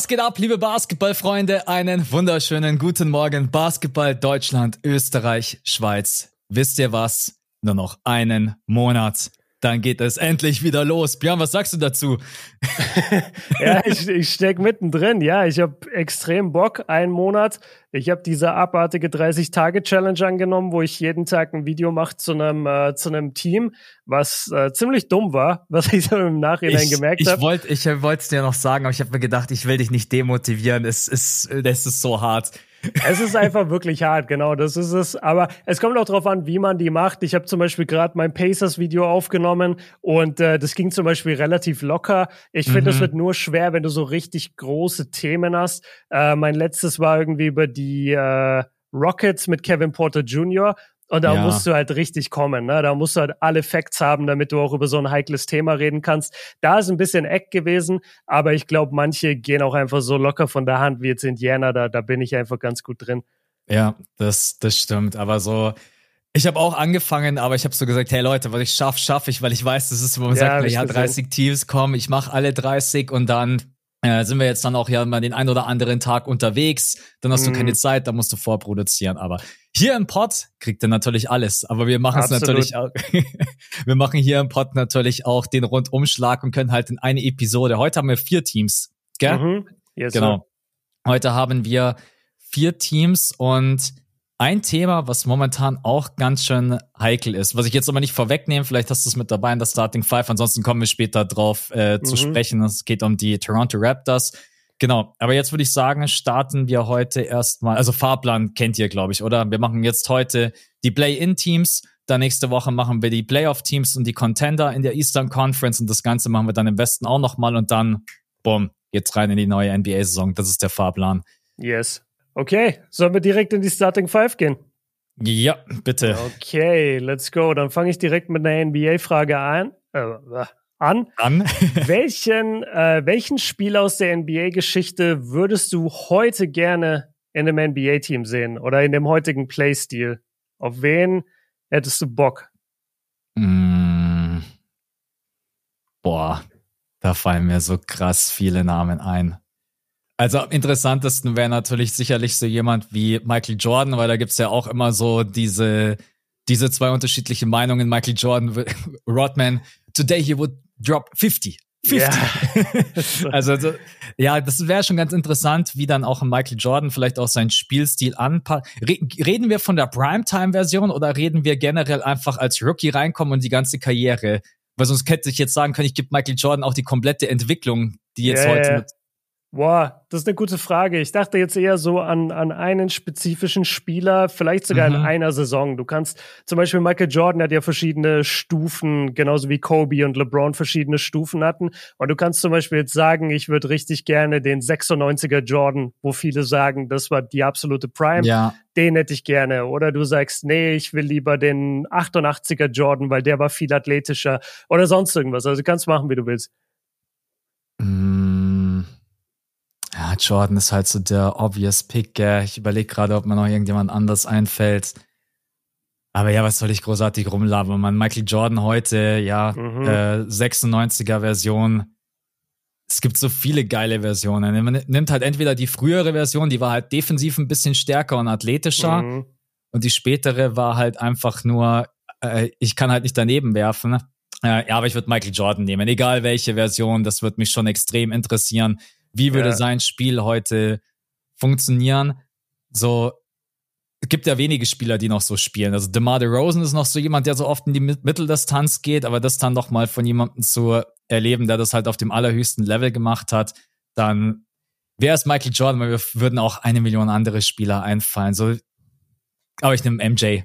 Was geht ab, liebe Basketballfreunde? Einen wunderschönen guten Morgen. Basketball Deutschland, Österreich, Schweiz. Wisst ihr was? Nur noch einen Monat. Dann geht es endlich wieder los. Björn, was sagst du dazu? ja, ich, ich steck mittendrin. Ja, ich habe extrem Bock. Einen Monat. Ich habe diese abartige 30-Tage-Challenge angenommen, wo ich jeden Tag ein Video mache zu einem äh, zu einem Team, was äh, ziemlich dumm war, was ich so im Nachhinein ich, gemerkt habe. Ich wollte ich wollte es dir noch sagen, aber ich habe mir gedacht, ich will dich nicht demotivieren. Es ist, es ist so hart. Es ist einfach wirklich hart, genau, das ist es. Aber es kommt auch darauf an, wie man die macht. Ich habe zum Beispiel gerade mein Pacers-Video aufgenommen und äh, das ging zum Beispiel relativ locker. Ich finde, es mhm. wird nur schwer, wenn du so richtig große Themen hast. Äh, mein letztes war irgendwie über die äh, Rockets mit Kevin Porter Jr. Und da ja. musst du halt richtig kommen, ne? Da musst du halt alle Facts haben, damit du auch über so ein heikles Thema reden kannst. Da ist ein bisschen Eck gewesen, aber ich glaube, manche gehen auch einfach so locker von der Hand wie jetzt Indiana, da, da bin ich einfach ganz gut drin. Ja, das, das stimmt. Aber so, ich habe auch angefangen, aber ich habe so gesagt, hey Leute, was ich schaffe, schaffe ich, weil ich weiß, das ist, wo man ja, sagt, ja, 30 Teams kommen, ich mache alle 30 und dann äh, sind wir jetzt dann auch ja mal den ein oder anderen Tag unterwegs, dann hast mm. du keine mhm. Zeit, dann musst du vorproduzieren. Aber hier im Pod kriegt ihr natürlich alles, aber wir machen es natürlich auch, wir machen hier im Pod natürlich auch den Rundumschlag und können halt in eine Episode. Heute haben wir vier Teams, gell? Mhm. Yes, genau. Heute haben wir vier Teams und ein Thema, was momentan auch ganz schön heikel ist, was ich jetzt aber nicht vorwegnehme, vielleicht hast du es mit dabei in der Starting Five, ansonsten kommen wir später drauf äh, mhm. zu sprechen. Es geht um die Toronto Raptors. Genau, aber jetzt würde ich sagen, starten wir heute erstmal, also Fahrplan kennt ihr, glaube ich, oder? Wir machen jetzt heute die Play-In-Teams, dann nächste Woche machen wir die Playoff-Teams und die Contender in der Eastern Conference und das Ganze machen wir dann im Westen auch nochmal und dann, bumm, geht's rein in die neue NBA-Saison. Das ist der Fahrplan. Yes. Okay, sollen wir direkt in die Starting Five gehen? Ja, bitte. Okay, let's go. Dann fange ich direkt mit einer NBA-Frage an. Äh, an. An. welchen, äh, welchen Spieler aus der NBA-Geschichte würdest du heute gerne in einem NBA-Team sehen oder in dem heutigen Playstil? Auf wen hättest du Bock? Mm. Boah, da fallen mir so krass viele Namen ein. Also am interessantesten wäre natürlich sicherlich so jemand wie Michael Jordan, weil da gibt's ja auch immer so diese, diese zwei unterschiedliche Meinungen. Michael Jordan, Rodman, today he would drop 50. 50. Ja. also, so, ja, das wäre schon ganz interessant, wie dann auch Michael Jordan vielleicht auch seinen Spielstil anpasst. Reden wir von der Primetime-Version oder reden wir generell einfach als Rookie reinkommen und die ganze Karriere? Weil sonst hätte ich jetzt sagen können, ich gebe Michael Jordan auch die komplette Entwicklung, die jetzt yeah, heute mit Boah, das ist eine gute Frage. Ich dachte jetzt eher so an, an einen spezifischen Spieler, vielleicht sogar mhm. in einer Saison. Du kannst zum Beispiel Michael Jordan hat ja verschiedene Stufen, genauso wie Kobe und LeBron verschiedene Stufen hatten. Und du kannst zum Beispiel jetzt sagen, ich würde richtig gerne den 96er Jordan, wo viele sagen, das war die absolute Prime. Ja. Den hätte ich gerne. Oder du sagst, nee, ich will lieber den 88er Jordan, weil der war viel athletischer oder sonst irgendwas. Also du kannst machen, wie du willst. Mhm. Ja, Jordan ist halt so der obvious Pick, gell? Ich überlege gerade, ob mir noch irgendjemand anders einfällt. Aber ja, was soll ich großartig rumlabern? Man, Michael Jordan heute, ja, mhm. äh, 96er Version. Es gibt so viele geile Versionen. Man nimmt halt entweder die frühere Version, die war halt defensiv ein bisschen stärker und athletischer. Mhm. Und die spätere war halt einfach nur, äh, ich kann halt nicht daneben werfen. Äh, ja, aber ich würde Michael Jordan nehmen. Egal welche Version, das würde mich schon extrem interessieren wie würde ja. sein Spiel heute funktionieren? So, es gibt ja wenige Spieler, die noch so spielen. Also DeMar DeRozan ist noch so jemand, der so oft in die Mitteldistanz geht, aber das dann noch mal von jemandem zu erleben, der das halt auf dem allerhöchsten Level gemacht hat, dann wäre es Michael Jordan, weil wir würden auch eine Million andere Spieler einfallen. So, aber ich nehme MJ.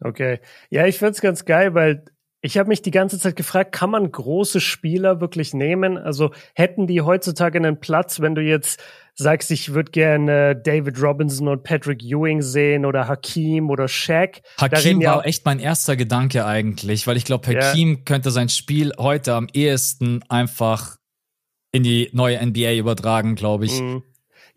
Okay. Ja, ich find's ganz geil, weil ich habe mich die ganze Zeit gefragt, kann man große Spieler wirklich nehmen? Also hätten die heutzutage einen Platz, wenn du jetzt sagst, ich würde gerne David Robinson und Patrick Ewing sehen oder Hakim oder Shaq. Hakim war echt mein erster Gedanke eigentlich, weil ich glaube, Hakim ja. könnte sein Spiel heute am ehesten einfach in die neue NBA übertragen, glaube ich. Mhm.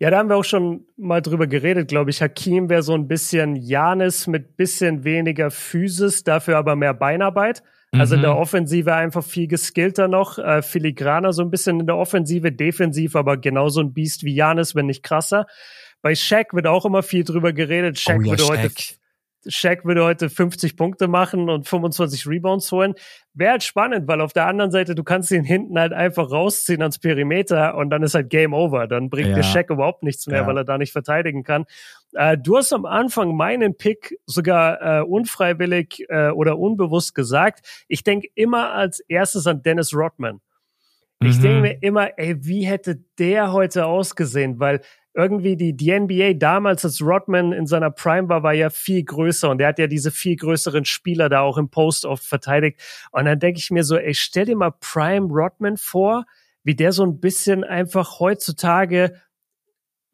Ja, da haben wir auch schon mal drüber geredet, glaube ich. Hakim wäre so ein bisschen Janis mit bisschen weniger Physis, dafür aber mehr Beinarbeit. Also in der mhm. Offensive einfach viel geskillter noch, äh, filigraner so ein bisschen in der Offensive, defensiv aber genauso ein Biest wie Janis, wenn nicht krasser. Bei Shaq wird auch immer viel drüber geredet. Shaq oh ja, würde Shaq. heute Shaq würde heute 50 Punkte machen und 25 Rebounds holen. Wäre halt spannend, weil auf der anderen Seite, du kannst ihn hinten halt einfach rausziehen ans Perimeter und dann ist halt Game Over. Dann bringt ja. dir Shaq überhaupt nichts mehr, ja. weil er da nicht verteidigen kann. Äh, du hast am Anfang meinen Pick sogar äh, unfreiwillig äh, oder unbewusst gesagt. Ich denke immer als erstes an Dennis Rodman. Ich mhm. denke mir immer, ey, wie hätte der heute ausgesehen? Weil irgendwie die, die NBA damals, als Rodman in seiner Prime war, war ja viel größer und er hat ja diese viel größeren Spieler da auch im Post oft verteidigt. Und dann denke ich mir so, ey, stell dir mal Prime Rodman vor, wie der so ein bisschen einfach heutzutage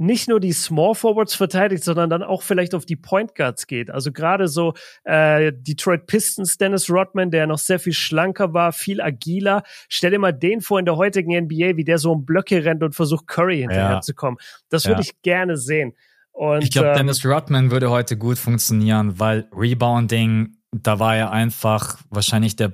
nicht nur die Small Forwards verteidigt, sondern dann auch vielleicht auf die Point Guards geht. Also gerade so äh, Detroit Pistons, Dennis Rodman, der noch sehr viel schlanker war, viel agiler. Stell dir mal den vor in der heutigen NBA, wie der so um Blöcke rennt und versucht, Curry hinterherzukommen. Ja. Das würde ja. ich gerne sehen. Und, ich glaube, ähm, Dennis Rodman würde heute gut funktionieren, weil Rebounding, da war er einfach wahrscheinlich der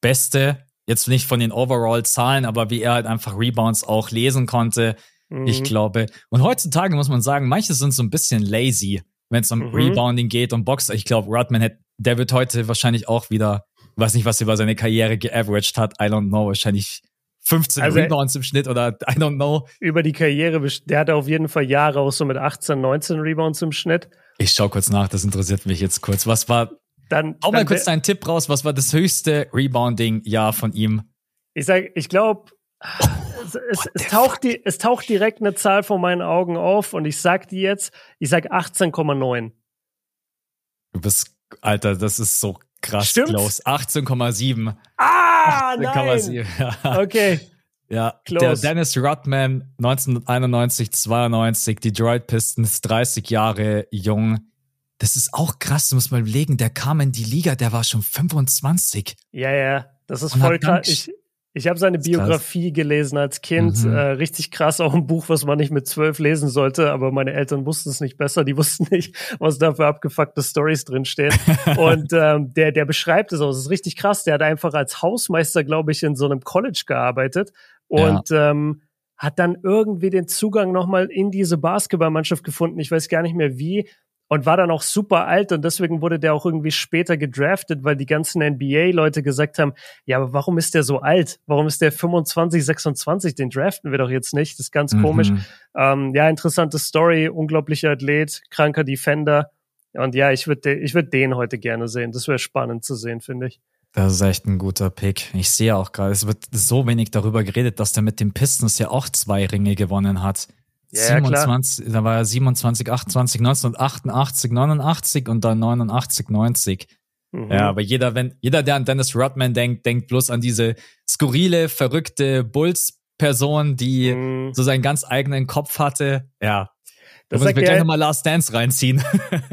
Beste. Jetzt nicht von den Overall-Zahlen, aber wie er halt einfach Rebounds auch lesen konnte ich mhm. glaube. Und heutzutage muss man sagen, manche sind so ein bisschen lazy, wenn es um mhm. Rebounding geht und Boxer. Ich glaube, Rodman hat, der wird heute wahrscheinlich auch wieder, weiß nicht, was über seine Karriere geaveraged hat. I don't know, wahrscheinlich 15 also, Rebounds im Schnitt oder I don't know. Über die Karriere, der hatte auf jeden Fall Jahre auch so mit 18, 19 Rebounds im Schnitt. Ich schau kurz nach, das interessiert mich jetzt kurz. Was war, dann, hau mal kurz deinen Tipp raus, was war das höchste Rebounding-Jahr von ihm? Ich sag, ich glaube, es, es, es taucht die, es taucht direkt eine Zahl vor meinen Augen auf und ich sag die jetzt, ich sag 18,9. Du bist, Alter, das ist so krass Stimmt? close. 18,7. Ah, 18, nein! Okay. Ja, Close. der Dennis Rodman, 1991, 92, Detroit Pistons, 30 Jahre jung. Das ist auch krass, du musst mal überlegen, der kam in die Liga, der war schon 25. Ja, ja, das ist voll krass. Ich, ich habe seine Biografie krass. gelesen als Kind. Mhm. Äh, richtig krass, auch ein Buch, was man nicht mit zwölf lesen sollte, aber meine Eltern wussten es nicht besser. Die wussten nicht, was da für abgefuckte Stories drinstehen. und ähm, der, der beschreibt es auch. Es ist richtig krass. Der hat einfach als Hausmeister, glaube ich, in so einem College gearbeitet und ja. ähm, hat dann irgendwie den Zugang nochmal in diese Basketballmannschaft gefunden. Ich weiß gar nicht mehr wie und war dann auch super alt und deswegen wurde der auch irgendwie später gedraftet, weil die ganzen NBA-Leute gesagt haben, ja, aber warum ist der so alt? Warum ist der 25, 26? Den draften wir doch jetzt nicht. Das ist ganz mhm. komisch. Ähm, ja, interessante Story, unglaublicher Athlet, kranker Defender. Und ja, ich würde ich würd den heute gerne sehen. Das wäre spannend zu sehen, finde ich. Das ist echt ein guter Pick. Ich sehe auch gerade, es wird so wenig darüber geredet, dass der mit den Pistons ja auch zwei Ringe gewonnen hat. Ja, 27, klar. da war er 27, 28, 1988, 89 und dann 89, 90. Mhm. Ja, aber jeder, wenn, jeder, der an Dennis Rodman denkt, denkt bloß an diese skurrile, verrückte Bulls-Person, die mhm. so seinen ganz eigenen Kopf hatte. Ja. Das da muss ich mir gleich nochmal Last Dance reinziehen.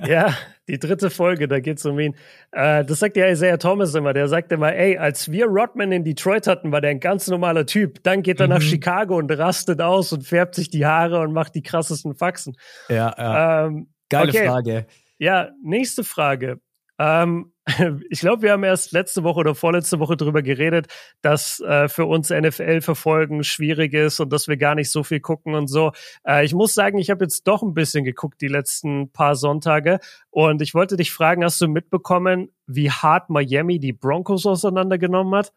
Ja, die dritte Folge, da geht's um ihn. Äh, das sagt ja Isaiah Thomas immer. Der sagt immer, ey, als wir Rodman in Detroit hatten, war der ein ganz normaler Typ. Dann geht er mhm. nach Chicago und rastet aus und färbt sich die Haare und macht die krassesten Faxen. Ja, ja. Ähm, Geile okay. Frage. Ja, nächste Frage. Ähm, ich glaube, wir haben erst letzte Woche oder vorletzte Woche darüber geredet, dass äh, für uns NFL verfolgen schwierig ist und dass wir gar nicht so viel gucken und so. Äh, ich muss sagen, ich habe jetzt doch ein bisschen geguckt die letzten paar Sonntage und ich wollte dich fragen, hast du mitbekommen, wie hart Miami die Broncos auseinandergenommen hat?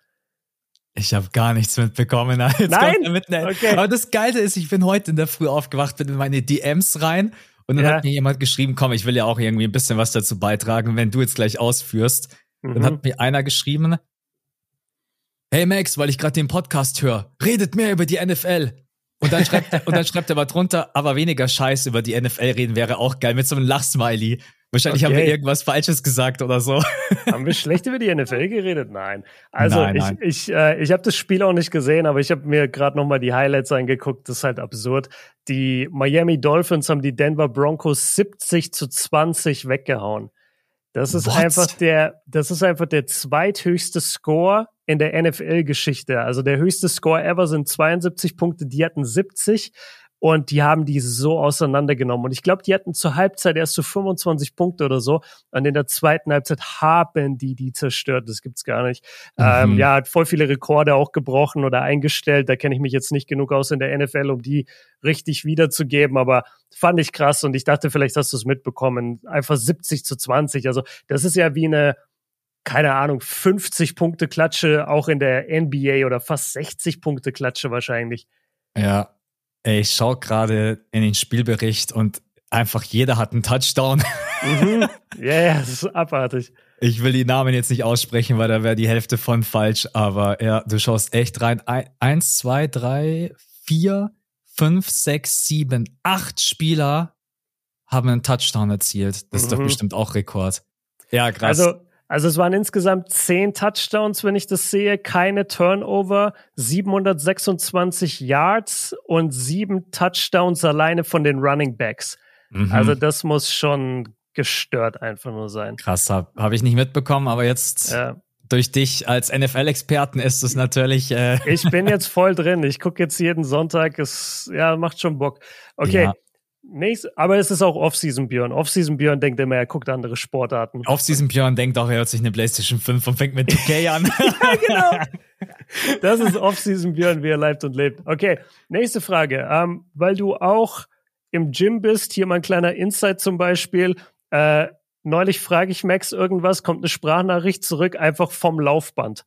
Ich habe gar nichts mitbekommen. Nein? Okay. Aber das Geile ist, ich bin heute in der Früh aufgewacht, bin in meine DMs rein und dann ja. hat mir jemand geschrieben, komm, ich will ja auch irgendwie ein bisschen was dazu beitragen, wenn du jetzt gleich ausführst. Mhm. Dann hat mir einer geschrieben, hey Max, weil ich gerade den Podcast höre, redet mehr über die NFL. Und dann schreibt, und dann schreibt er mal drunter, aber weniger Scheiß über die NFL reden wäre auch geil, mit so einem Lachsmiley. Wahrscheinlich okay. haben wir irgendwas Falsches gesagt oder so. Haben wir schlecht über die NFL geredet? Nein. Also nein, nein. ich, ich, äh, ich habe das Spiel auch nicht gesehen, aber ich habe mir gerade nochmal die Highlights angeguckt. Das ist halt absurd. Die Miami Dolphins haben die Denver Broncos 70 zu 20 weggehauen. Das ist What? einfach der, das ist einfach der zweithöchste Score in der NFL-Geschichte. Also der höchste Score ever sind 72 Punkte, die hatten 70 und die haben die so auseinandergenommen. Und ich glaube, die hatten zur Halbzeit erst so 25 Punkte oder so. Und in der zweiten Halbzeit haben die die zerstört. Das gibt's gar nicht. Mhm. Ähm, ja, hat voll viele Rekorde auch gebrochen oder eingestellt. Da kenne ich mich jetzt nicht genug aus in der NFL, um die richtig wiederzugeben. Aber fand ich krass. Und ich dachte, vielleicht hast du es mitbekommen. Einfach 70 zu 20. Also das ist ja wie eine keine Ahnung, 50 Punkte Klatsche auch in der NBA oder fast 60 Punkte Klatsche wahrscheinlich. Ja, ich schaue gerade in den Spielbericht und einfach jeder hat einen Touchdown. Mhm. Ja, yeah, das ist abartig. Ich will die Namen jetzt nicht aussprechen, weil da wäre die Hälfte von falsch. Aber ja, du schaust echt rein. Eins, zwei, drei, vier, fünf, sechs, sieben, acht Spieler haben einen Touchdown erzielt. Das ist doch mhm. bestimmt auch Rekord. Ja, krass. Also also es waren insgesamt zehn Touchdowns, wenn ich das sehe, keine Turnover, 726 Yards und sieben Touchdowns alleine von den Running Backs. Mhm. Also das muss schon gestört einfach nur sein. Krass, habe hab ich nicht mitbekommen, aber jetzt ja. durch dich als NFL-Experten ist es natürlich. Äh ich bin jetzt voll drin. Ich gucke jetzt jeden Sonntag. Es ja macht schon Bock. Okay. Ja. Nächste, aber es ist auch Off-Season Björn. Off-Season Björn denkt immer, er guckt andere Sportarten. Off-Season Björn denkt auch, er hört sich eine PlayStation 5 und fängt mit 2K an. ja, genau. Das ist Off-Season Björn, wie er lebt und lebt. Okay, nächste Frage. Ähm, weil du auch im Gym bist, hier mal ein kleiner Insight zum Beispiel. Äh, neulich frage ich Max irgendwas, kommt eine Sprachnachricht zurück, einfach vom Laufband.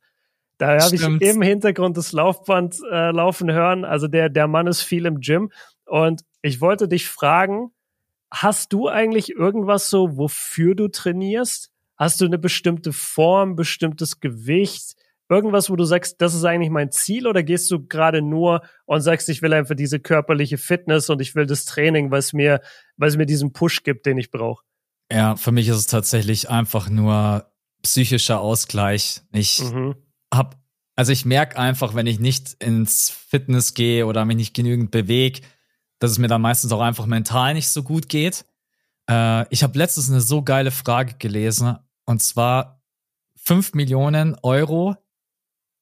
Da habe ich im Hintergrund das Laufband äh, laufen hören. Also der, der Mann ist viel im Gym. Und ich wollte dich fragen, hast du eigentlich irgendwas so, wofür du trainierst? Hast du eine bestimmte Form, bestimmtes Gewicht? Irgendwas, wo du sagst, das ist eigentlich mein Ziel oder gehst du gerade nur und sagst, ich will einfach diese körperliche Fitness und ich will das Training, was mir, was mir diesen Push gibt, den ich brauche? Ja, für mich ist es tatsächlich einfach nur psychischer Ausgleich. Ich mhm. hab, also ich merke einfach, wenn ich nicht ins Fitness gehe oder mich nicht genügend bewege, dass es mir dann meistens auch einfach mental nicht so gut geht. Äh, ich habe letztens eine so geile Frage gelesen und zwar 5 Millionen Euro,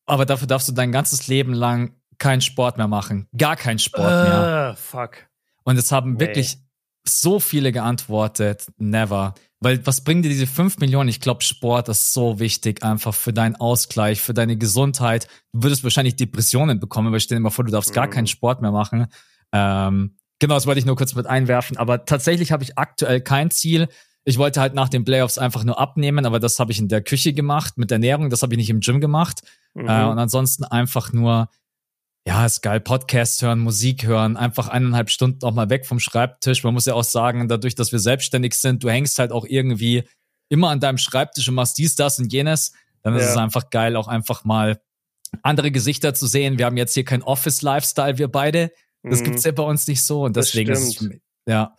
aber dafür darfst du dein ganzes Leben lang keinen Sport mehr machen. Gar keinen Sport uh, mehr. Fuck. Und es haben nee. wirklich so viele geantwortet, never. Weil was bringen dir diese 5 Millionen? Ich glaube, Sport ist so wichtig, einfach für deinen Ausgleich, für deine Gesundheit. Du würdest wahrscheinlich Depressionen bekommen, weil stell dir mal vor, du darfst gar keinen mhm. Sport mehr machen. Ähm, genau, das wollte ich nur kurz mit einwerfen. Aber tatsächlich habe ich aktuell kein Ziel. Ich wollte halt nach den Playoffs einfach nur abnehmen, aber das habe ich in der Küche gemacht mit Ernährung. Das habe ich nicht im Gym gemacht. Mhm. Äh, und ansonsten einfach nur, ja, ist geil, Podcast hören, Musik hören, einfach eineinhalb Stunden auch mal weg vom Schreibtisch. Man muss ja auch sagen, dadurch, dass wir selbstständig sind, du hängst halt auch irgendwie immer an deinem Schreibtisch und machst dies, das und jenes. Dann ja. ist es einfach geil, auch einfach mal andere Gesichter zu sehen. Wir haben jetzt hier kein Office-Lifestyle, wir beide. Das mhm. gibt's ja bei uns nicht so und deswegen ist es, ja,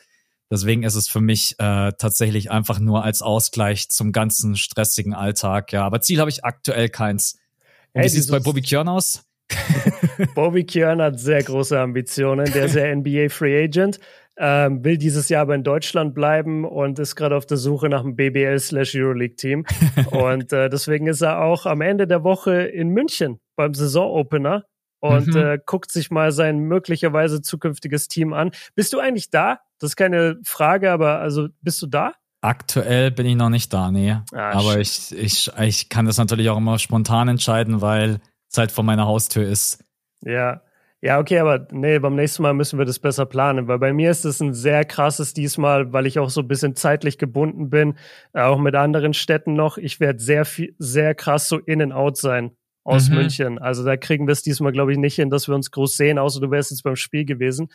deswegen ist es für mich äh, tatsächlich einfach nur als Ausgleich zum ganzen stressigen Alltag. Ja, aber Ziel habe ich aktuell keins. Und hey, wie sieht's bei Bobby Kjörn aus? Bobby Kjörn hat sehr große Ambitionen. Der ist ja NBA Free Agent, ähm, will dieses Jahr aber in Deutschland bleiben und ist gerade auf der Suche nach einem BBL slash Euroleague Team. und äh, deswegen ist er auch am Ende der Woche in München beim Saisonopener und mhm. äh, guckt sich mal sein möglicherweise zukünftiges Team an. Bist du eigentlich da? Das ist keine Frage, aber also bist du da? Aktuell bin ich noch nicht da, nee. Ah, aber ich, ich, ich kann das natürlich auch immer spontan entscheiden, weil es halt vor meiner Haustür ist. Ja. Ja, okay, aber nee, beim nächsten Mal müssen wir das besser planen, weil bei mir ist es ein sehr krasses diesmal, weil ich auch so ein bisschen zeitlich gebunden bin, auch mit anderen Städten noch. Ich werde sehr viel, sehr krass so in and out sein aus mhm. München. Also da kriegen wir es diesmal, glaube ich, nicht hin, dass wir uns groß sehen, außer du wärst jetzt beim Spiel gewesen.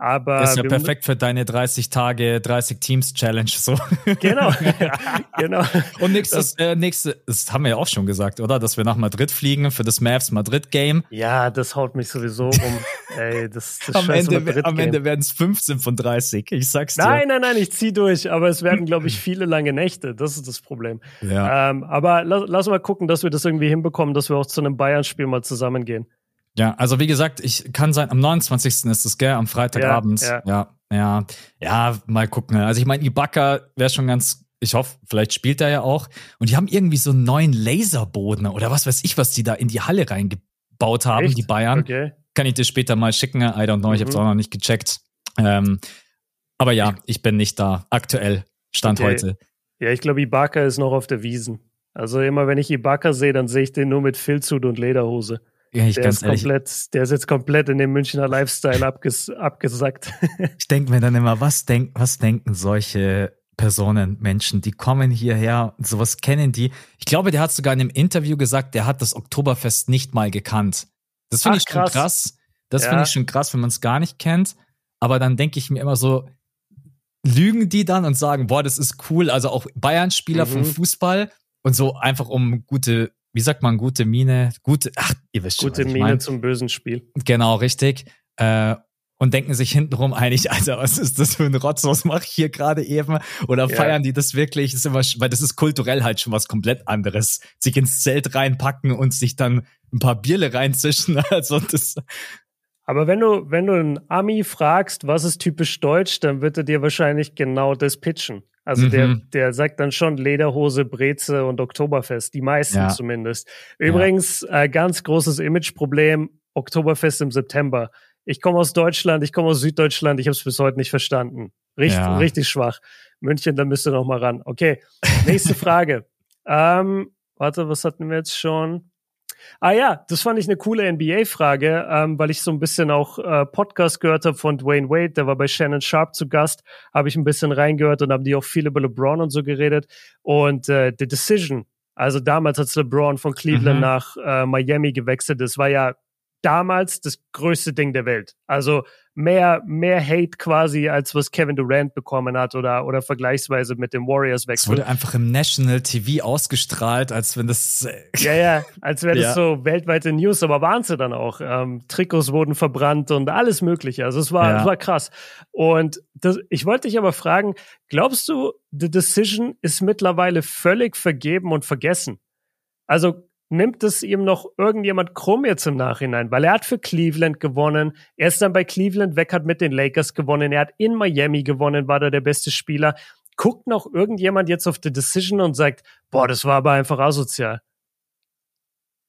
Aber ist ja perfekt für deine 30 Tage, 30 Teams Challenge so. Genau, genau. Und nächstes, das, äh, nächste, das haben wir ja auch schon gesagt, oder? Dass wir nach Madrid fliegen für das Mavs Madrid Game. Ja, das haut mich sowieso um. Ey, das, das am Ende, am Ende werden es 15 von 30. Ich sag's dir. Nein, nein, nein, ich zieh durch. Aber es werden, glaube ich, viele lange Nächte. Das ist das Problem. Ja. Ähm, aber lass, lass mal gucken, dass wir das irgendwie hinbekommen, dass wir auch zu einem Bayern-Spiel mal zusammengehen. Ja, also wie gesagt, ich kann sein, am 29. ist es, gell, am Freitagabend. Ja, ja, ja, ja, mal gucken. Also ich meine, Ibaka wäre schon ganz, ich hoffe, vielleicht spielt er ja auch. Und die haben irgendwie so einen neuen Laserboden oder was weiß ich, was die da in die Halle reingebaut haben, Echt? die Bayern. Okay. Kann ich dir später mal schicken. I don't know, ich habe es mhm. auch noch nicht gecheckt. Ähm, aber ja, ich bin nicht da. Aktuell. Stand okay. heute. Ja, ich glaube, Ibaka ist noch auf der Wiesen. Also immer wenn ich Ibaka sehe, dann sehe ich den nur mit Filzhut und Lederhose. Ja, ich der ganz ist ehrlich. komplett, der ist jetzt komplett in dem Münchner Lifestyle abges abgesackt. ich denke mir dann immer, was, denk, was denken solche Personen, Menschen, die kommen hierher, sowas kennen die. Ich glaube, der hat sogar in einem Interview gesagt, der hat das Oktoberfest nicht mal gekannt. Das finde ich schon krass. krass. Das ja. finde ich schon krass, wenn man es gar nicht kennt. Aber dann denke ich mir immer so, lügen die dann und sagen, boah, das ist cool. Also auch Bayern-Spieler mhm. vom Fußball und so einfach um gute, wie sagt man, gute Mine, gute, ach, ihr wisst schon. Gute Mine mein. zum bösen Spiel. Genau, richtig. Äh, und denken sich hintenrum einig, Alter, was ist das für ein Rotz, was mache ich hier gerade eben? Oder ja. feiern die das wirklich? Das ist immer, weil das ist kulturell halt schon was komplett anderes. Sich ins Zelt reinpacken und sich dann ein paar Bierle reinzischen. Also das, aber wenn du, wenn du einen Ami fragst, was ist typisch deutsch, dann wird er dir wahrscheinlich genau das pitchen. Also mhm. der, der sagt dann schon Lederhose, Breze und Oktoberfest, die meisten ja. zumindest. Übrigens, ja. äh, ganz großes Imageproblem, Oktoberfest im September. Ich komme aus Deutschland, ich komme aus Süddeutschland, ich habe es bis heute nicht verstanden. Richtig, ja. richtig schwach. München, da müsst ihr noch mal ran. Okay, nächste Frage. ähm, warte, was hatten wir jetzt schon? Ah ja, das fand ich eine coole NBA-Frage, ähm, weil ich so ein bisschen auch äh, Podcast gehört habe von Dwayne Wade, der war bei Shannon Sharp zu Gast, habe ich ein bisschen reingehört und haben die auch viel über LeBron und so geredet. Und äh, The Decision, also damals, als LeBron von Cleveland mhm. nach äh, Miami gewechselt ist, war ja damals das größte Ding der Welt. Also mehr, mehr Hate quasi, als was Kevin Durant bekommen hat oder, oder vergleichsweise mit dem Warriors-Wechsel. Es wurde einfach im National TV ausgestrahlt, als wenn das. Äh, ja, ja, als wäre das ja. so weltweite News, aber waren sie dann auch. Ähm, Trikots wurden verbrannt und alles Mögliche. Also es war, ja. es war krass. Und das, ich wollte dich aber fragen, glaubst du, The Decision ist mittlerweile völlig vergeben und vergessen? Also nimmt es ihm noch irgendjemand krumm jetzt im Nachhinein, weil er hat für Cleveland gewonnen. Er ist dann bei Cleveland weg, hat mit den Lakers gewonnen. Er hat in Miami gewonnen, war da der beste Spieler. Guckt noch irgendjemand jetzt auf die Decision und sagt, boah, das war aber einfach asozial.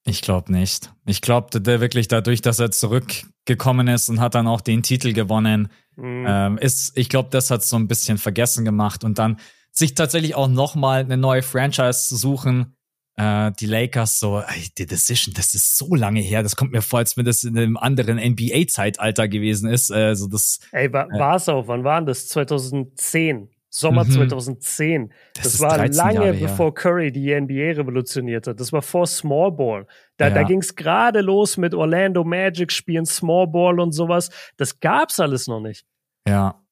Ich glaube nicht. Ich glaube, der wirklich dadurch, dass er zurückgekommen ist und hat dann auch den Titel gewonnen, mhm. ähm, ist, ich glaube, das hat so ein bisschen vergessen gemacht und dann sich tatsächlich auch nochmal eine neue Franchise zu suchen, äh, die Lakers so, ey, die Decision, das ist so lange her, das kommt mir vor, als wenn das in einem anderen NBA-Zeitalter gewesen ist. Also das, ey, war, äh, war's auch, wann waren das? 2010. Sommer mhm. 2010. Das, das war lange bevor Curry die NBA revolutioniert hat. Das war vor Small Ball. Da, ja. da ging es gerade los mit Orlando Magic spielen Small Ball und sowas. Das gab's alles noch nicht. Ja.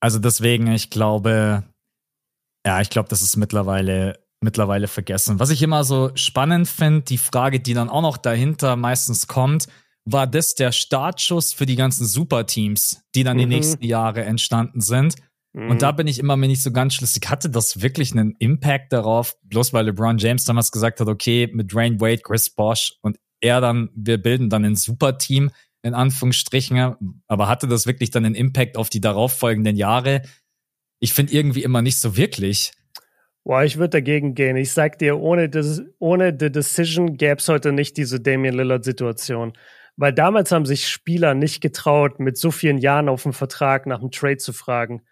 Also deswegen, ich glaube, ja, ich glaube, das ist mittlerweile mittlerweile vergessen. Was ich immer so spannend finde, die Frage, die dann auch noch dahinter meistens kommt, war das der Startschuss für die ganzen Superteams, die dann mhm. die nächsten Jahre entstanden sind? Mhm. Und da bin ich immer mir nicht so ganz schlüssig. Hatte das wirklich einen Impact darauf? Bloß weil LeBron James damals gesagt hat, okay, mit Dwayne Wade, Chris Bosch und er dann, wir bilden dann ein Superteam, in Anführungsstrichen. Aber hatte das wirklich dann einen Impact auf die darauffolgenden Jahre? Ich finde irgendwie immer nicht so wirklich. Boah, ich würde dagegen gehen. Ich sag dir, ohne, das, ohne The Decision gäbe es heute nicht diese Damian Lillard-Situation. Weil damals haben sich Spieler nicht getraut, mit so vielen Jahren auf dem Vertrag nach einem Trade zu fragen.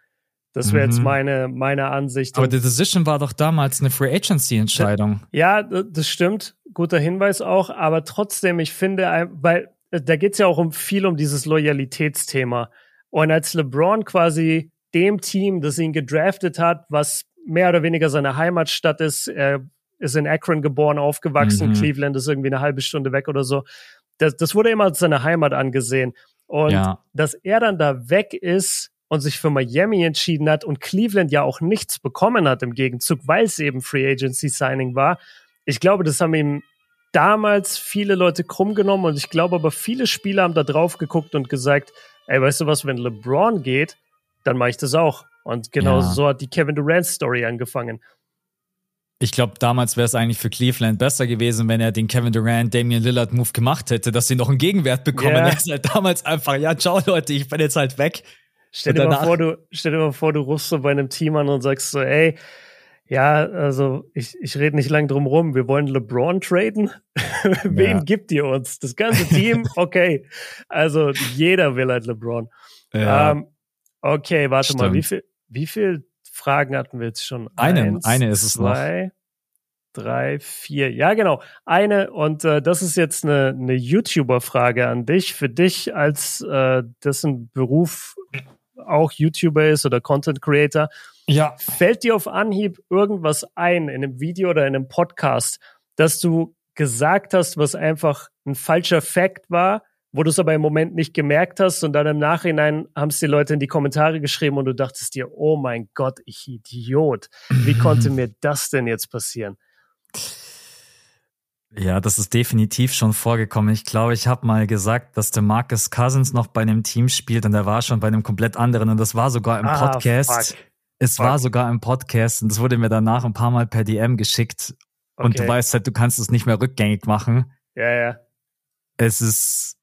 Das wäre mhm. jetzt meine, meine Ansicht. Aber The Decision war doch damals eine Free Agency-Entscheidung. Ja, das stimmt. Guter Hinweis auch. Aber trotzdem, ich finde, weil äh, da geht's ja auch um viel um dieses Loyalitätsthema. Und als LeBron quasi dem Team, das ihn gedraftet hat, was mehr oder weniger seine Heimatstadt ist. Er ist in Akron geboren, aufgewachsen. Mhm. Cleveland ist irgendwie eine halbe Stunde weg oder so. Das, das wurde immer als seine Heimat angesehen. Und ja. dass er dann da weg ist und sich für Miami entschieden hat und Cleveland ja auch nichts bekommen hat im Gegenzug, weil es eben Free Agency Signing war. Ich glaube, das haben ihm damals viele Leute krumm genommen und ich glaube aber viele Spieler haben da drauf geguckt und gesagt, ey, weißt du was, wenn LeBron geht, dann mache ich das auch. Und genau ja. so hat die Kevin Durant Story angefangen. Ich glaube, damals wäre es eigentlich für Cleveland besser gewesen, wenn er den Kevin Durant, Damian Lillard Move gemacht hätte, dass sie noch einen Gegenwert bekommen. Yeah. Er ist halt damals einfach, ja, ciao Leute, ich bin jetzt halt weg. Stell dir, mal vor, du, stell dir mal vor, du rufst so bei einem Team an und sagst so, ey, Ja, also ich, ich rede nicht lang drum rum. Wir wollen LeBron traden. Wen ja. gibt ihr uns? Das ganze Team? Okay. Also jeder will halt LeBron. Ja. Ähm, okay, warte Stimmt. mal. Wie viel, wie viel Fragen hatten wir jetzt schon? Eine, Eins, eine ist es zwei, noch. Drei, vier. Ja, genau. Eine, und äh, das ist jetzt eine, eine YouTuber-Frage an dich. Für dich als äh, dessen Beruf auch YouTuber ist oder Content Creator. Ja. Fällt dir auf Anhieb irgendwas ein in einem Video oder in einem Podcast, dass du gesagt hast, was einfach ein falscher Fact war, wo du es aber im Moment nicht gemerkt hast und dann im Nachhinein haben es die Leute in die Kommentare geschrieben und du dachtest dir, oh mein Gott, ich Idiot. Wie konnte mir das denn jetzt passieren? Ja, das ist definitiv schon vorgekommen. Ich glaube, ich habe mal gesagt, dass der Marcus Cousins noch bei einem Team spielt und er war schon bei einem komplett anderen und das war sogar im ah, Podcast. Fuck. Es fuck. war sogar im Podcast und das wurde mir danach ein paar Mal per DM geschickt okay. und du weißt halt, du kannst es nicht mehr rückgängig machen. Ja, ja. Es ist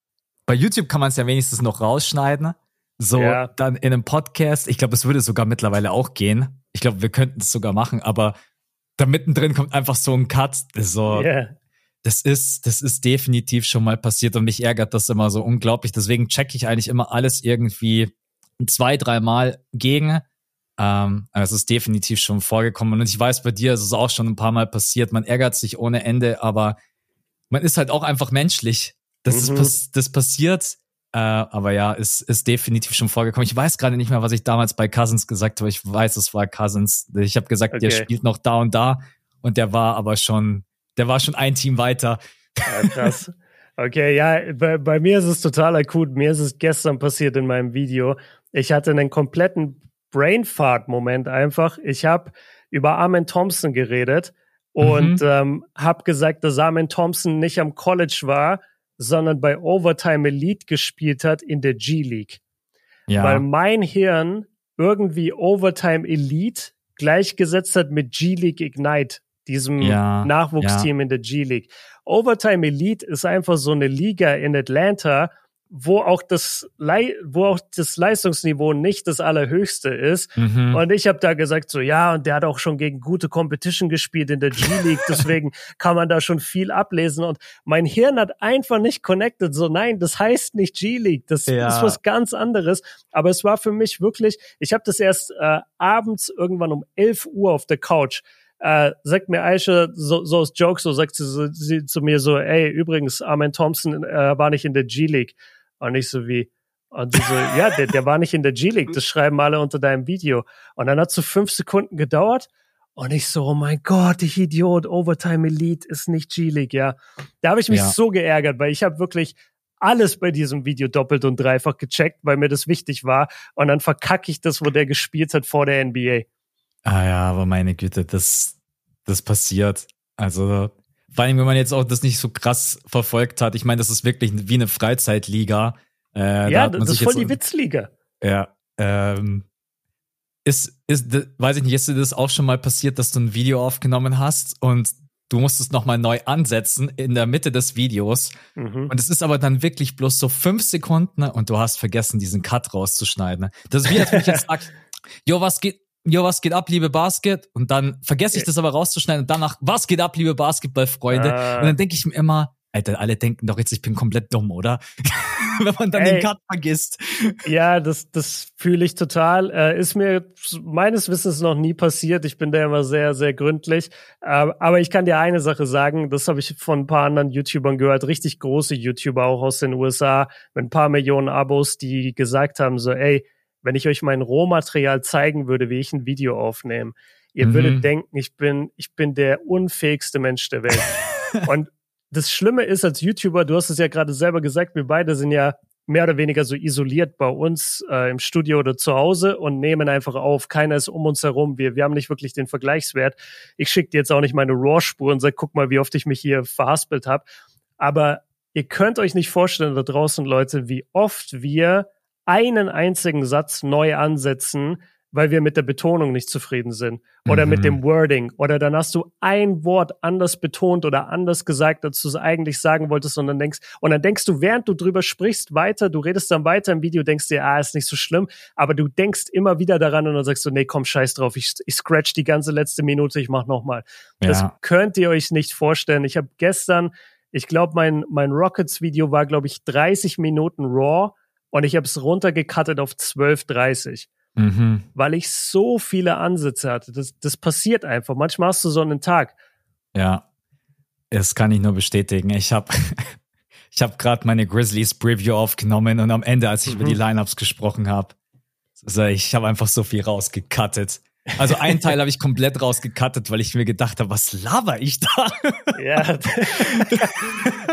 bei YouTube kann man es ja wenigstens noch rausschneiden. So, ja. dann in einem Podcast, ich glaube, es würde sogar mittlerweile auch gehen. Ich glaube, wir könnten es sogar machen, aber da mittendrin kommt einfach so ein Cut. So, yeah das ist, das ist definitiv schon mal passiert und mich ärgert das immer so unglaublich. Deswegen checke ich eigentlich immer alles irgendwie zwei, dreimal gegen. Ähm, also es ist definitiv schon vorgekommen. Und ich weiß, bei dir ist es auch schon ein paar Mal passiert. Man ärgert sich ohne Ende, aber man ist halt auch einfach menschlich. Das, mhm. ist, das passiert. Äh, aber ja, ist, ist definitiv schon vorgekommen. Ich weiß gerade nicht mehr, was ich damals bei Cousins gesagt habe. Ich weiß, es war Cousins. Ich habe gesagt, okay. der spielt noch da und da. Und der war aber schon der war schon ein Team weiter. Ja, krass. Okay, ja, bei, bei mir ist es total akut. Mir ist es gestern passiert in meinem Video. Ich hatte einen kompletten Brainfart-Moment einfach. Ich habe über Armin Thompson geredet und mhm. ähm, habe gesagt, dass Armin Thompson nicht am College war, sondern bei Overtime Elite gespielt hat in der G-League. Ja. Weil mein Hirn irgendwie Overtime Elite gleichgesetzt hat mit G-League Ignite diesem ja, Nachwuchsteam ja. in der G-League. Overtime Elite ist einfach so eine Liga in Atlanta, wo auch das Le wo auch das Leistungsniveau nicht das allerhöchste ist mhm. und ich habe da gesagt so ja und der hat auch schon gegen gute Competition gespielt in der G League deswegen kann man da schon viel ablesen und mein Hirn hat einfach nicht connected so nein das heißt nicht G League das ja. ist was ganz anderes aber es war für mich wirklich ich habe das erst äh, abends irgendwann um 11 Uhr auf der Couch äh, sagt mir Aisha so, so als Joke, so sagt sie, so, sie zu mir so, ey, übrigens, Armin Thompson äh, war nicht in der G-League. Und ich so wie, und so, ja, der, der war nicht in der G-League, das schreiben alle unter deinem Video. Und dann hat so fünf Sekunden gedauert und ich so, oh mein Gott, ich Idiot, Overtime Elite ist nicht G-League, ja. Da habe ich mich ja. so geärgert, weil ich habe wirklich alles bei diesem Video doppelt und dreifach gecheckt, weil mir das wichtig war. Und dann verkacke ich das, wo der gespielt hat vor der NBA. Ah ja, aber meine Güte, das, das passiert. Also, vor allem, wenn man jetzt auch das nicht so krass verfolgt hat. Ich meine, das ist wirklich wie eine Freizeitliga. Äh, ja, da das ist voll die Witzliga. Ja, ähm, ist, ist, weiß ich nicht, ist dir das auch schon mal passiert, dass du ein Video aufgenommen hast und du musst es nochmal neu ansetzen in der Mitte des Videos. Mhm. Und es ist aber dann wirklich bloß so fünf Sekunden und du hast vergessen, diesen Cut rauszuschneiden. Das ist wie, als wenn ich jetzt sag, jo, was geht, jo, was geht ab, liebe Basket? Und dann vergesse ich das aber rauszuschneiden und danach, was geht ab, liebe Basketballfreunde? Ah. Und dann denke ich mir immer, Alter, alle denken doch jetzt, ich bin komplett dumm, oder? Wenn man dann Ey, den Cut vergisst. Ja, das, das fühle ich total. Äh, ist mir meines Wissens noch nie passiert. Ich bin da immer sehr, sehr gründlich. Äh, aber ich kann dir eine Sache sagen, das habe ich von ein paar anderen YouTubern gehört, richtig große YouTuber auch aus den USA mit ein paar Millionen Abos, die gesagt haben so, ey, wenn ich euch mein Rohmaterial zeigen würde, wie ich ein Video aufnehme, ihr mhm. würdet denken, ich bin, ich bin der unfähigste Mensch der Welt. und das Schlimme ist als YouTuber, du hast es ja gerade selber gesagt, wir beide sind ja mehr oder weniger so isoliert bei uns äh, im Studio oder zu Hause und nehmen einfach auf. Keiner ist um uns herum. Wir, wir haben nicht wirklich den Vergleichswert. Ich schicke dir jetzt auch nicht meine RAW-Spur und sag, guck mal, wie oft ich mich hier verhaspelt habe. Aber ihr könnt euch nicht vorstellen da draußen, Leute, wie oft wir einen einzigen Satz neu ansetzen, weil wir mit der Betonung nicht zufrieden sind oder mhm. mit dem Wording oder dann hast du ein Wort anders betont oder anders gesagt, als du es eigentlich sagen wolltest und dann denkst und dann denkst du, während du drüber sprichst, weiter, du redest dann weiter im Video, denkst dir, ah, ist nicht so schlimm, aber du denkst immer wieder daran und dann sagst du, nee, komm, scheiß drauf, ich, ich scratch die ganze letzte Minute, ich mach nochmal. Ja. Das könnt ihr euch nicht vorstellen. Ich habe gestern, ich glaube, mein, mein Rockets-Video war, glaube ich, 30 Minuten raw und ich habe es runtergecuttet auf 12,30 mhm. weil ich so viele Ansätze hatte. Das, das passiert einfach. Manchmal hast du so einen Tag. Ja, das kann ich nur bestätigen. Ich habe ich hab gerade meine Grizzlies Preview aufgenommen und am Ende, als ich mhm. über die. Lineups gesprochen habe, also ich habe einfach so viel rausgecuttet. Also einen Teil habe ich komplett rausgekattet, weil ich mir gedacht habe, was laber ich da? Ja.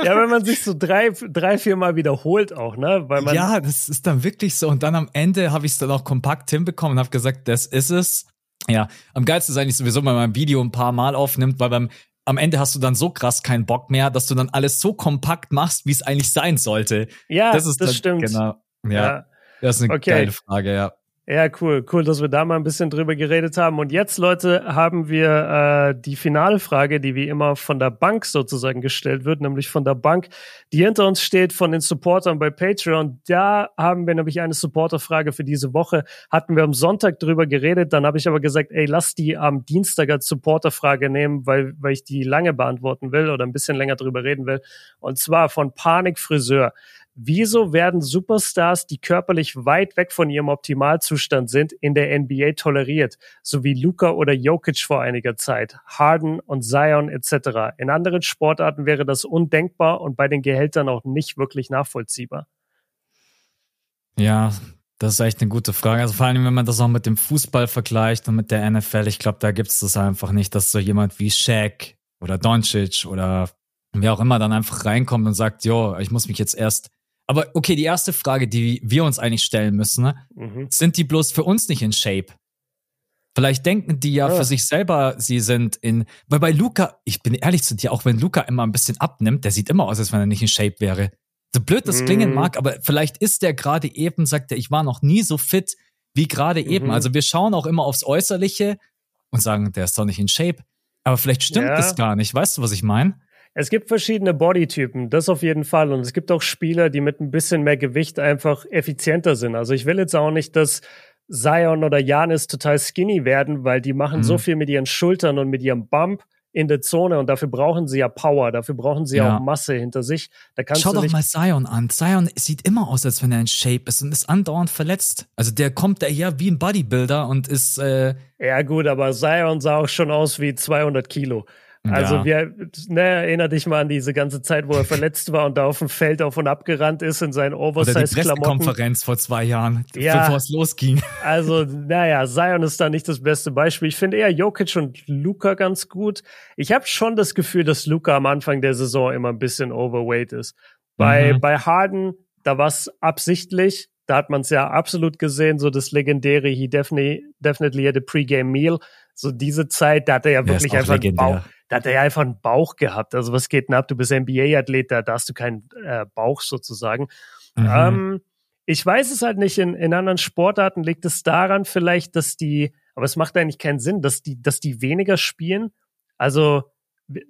ja, wenn man sich so drei, drei, vier Mal wiederholt auch, ne? Weil man ja, das ist dann wirklich so. Und dann am Ende habe ich es dann auch kompakt hinbekommen und habe gesagt, das ist es. Ja, am geilsten ist eigentlich sowieso, wenn man ein Video ein paar Mal aufnimmt, weil beim am Ende hast du dann so krass keinen Bock mehr, dass du dann alles so kompakt machst, wie es eigentlich sein sollte. Ja, das, ist das dann, stimmt. Genau. Ja, ja. Das ist eine okay. geile Frage, ja. Ja, cool, cool, dass wir da mal ein bisschen drüber geredet haben. Und jetzt, Leute, haben wir äh, die finale Frage, die wie immer von der Bank sozusagen gestellt wird, nämlich von der Bank, die hinter uns steht, von den Supportern bei Patreon. Da haben wir nämlich eine Supporterfrage für diese Woche. Hatten wir am Sonntag drüber geredet, dann habe ich aber gesagt, ey, lass die am Dienstag als Supporterfrage nehmen, weil, weil ich die lange beantworten will oder ein bisschen länger drüber reden will. Und zwar von Panik Friseur. Wieso werden Superstars, die körperlich weit weg von ihrem Optimalzustand sind, in der NBA toleriert, so wie Luca oder Jokic vor einiger Zeit, Harden und Zion etc. In anderen Sportarten wäre das undenkbar und bei den Gehältern auch nicht wirklich nachvollziehbar. Ja, das ist echt eine gute Frage. Also vor allem, wenn man das auch mit dem Fußball vergleicht und mit der NFL, ich glaube, da gibt es das einfach nicht, dass so jemand wie Shaq oder Doncic oder wer auch immer dann einfach reinkommt und sagt, jo, ich muss mich jetzt erst aber okay, die erste Frage, die wir uns eigentlich stellen müssen, ne? mhm. sind die bloß für uns nicht in Shape? Vielleicht denken die ja, ja, für sich selber, sie sind in. Weil bei Luca, ich bin ehrlich zu dir, auch wenn Luca immer ein bisschen abnimmt, der sieht immer aus, als wenn er nicht in Shape wäre. So blöd das mhm. klingen mag, aber vielleicht ist der gerade eben, sagt er, ich war noch nie so fit wie gerade mhm. eben. Also wir schauen auch immer aufs Äußerliche und sagen, der ist doch nicht in Shape. Aber vielleicht stimmt ja. das gar nicht. Weißt du, was ich meine? Es gibt verschiedene Bodytypen, das auf jeden Fall. Und es gibt auch Spieler, die mit ein bisschen mehr Gewicht einfach effizienter sind. Also ich will jetzt auch nicht, dass Zion oder Janis total skinny werden, weil die machen mhm. so viel mit ihren Schultern und mit ihrem Bump in der Zone und dafür brauchen sie ja Power, dafür brauchen sie ja auch Masse hinter sich. Da kannst Schau doch mal Zion an. Zion sieht immer aus, als wenn er in Shape ist und ist andauernd verletzt. Also der kommt daher wie ein Bodybuilder und ist. Äh ja gut, aber Zion sah auch schon aus wie 200 Kilo. Also ja. wir, ne, erinner dich mal an diese ganze Zeit, wo er verletzt war und da auf dem Feld auf und ab gerannt ist in seinen Oversize-Klamotten. Konferenz vor zwei Jahren, ja, bevor es losging. Also, naja, Zion ist da nicht das beste Beispiel. Ich finde eher Jokic und Luca ganz gut. Ich habe schon das Gefühl, dass Luca am Anfang der Saison immer ein bisschen overweight ist. Bei, mhm. bei Harden, da war es absichtlich. Da hat man es ja absolut gesehen, so das legendäre, he definitely, definitely had a pregame meal. So diese Zeit, da hat er ja wirklich einfach einen Bauch, da hat er ja einfach einen Bauch gehabt. Also was geht denn ab? Du bist NBA-Athlet, da, da hast du keinen äh, Bauch sozusagen. Mhm. Ähm, ich weiß es halt nicht. In, in anderen Sportarten liegt es daran vielleicht, dass die, aber es macht eigentlich keinen Sinn, dass die, dass die weniger spielen. Also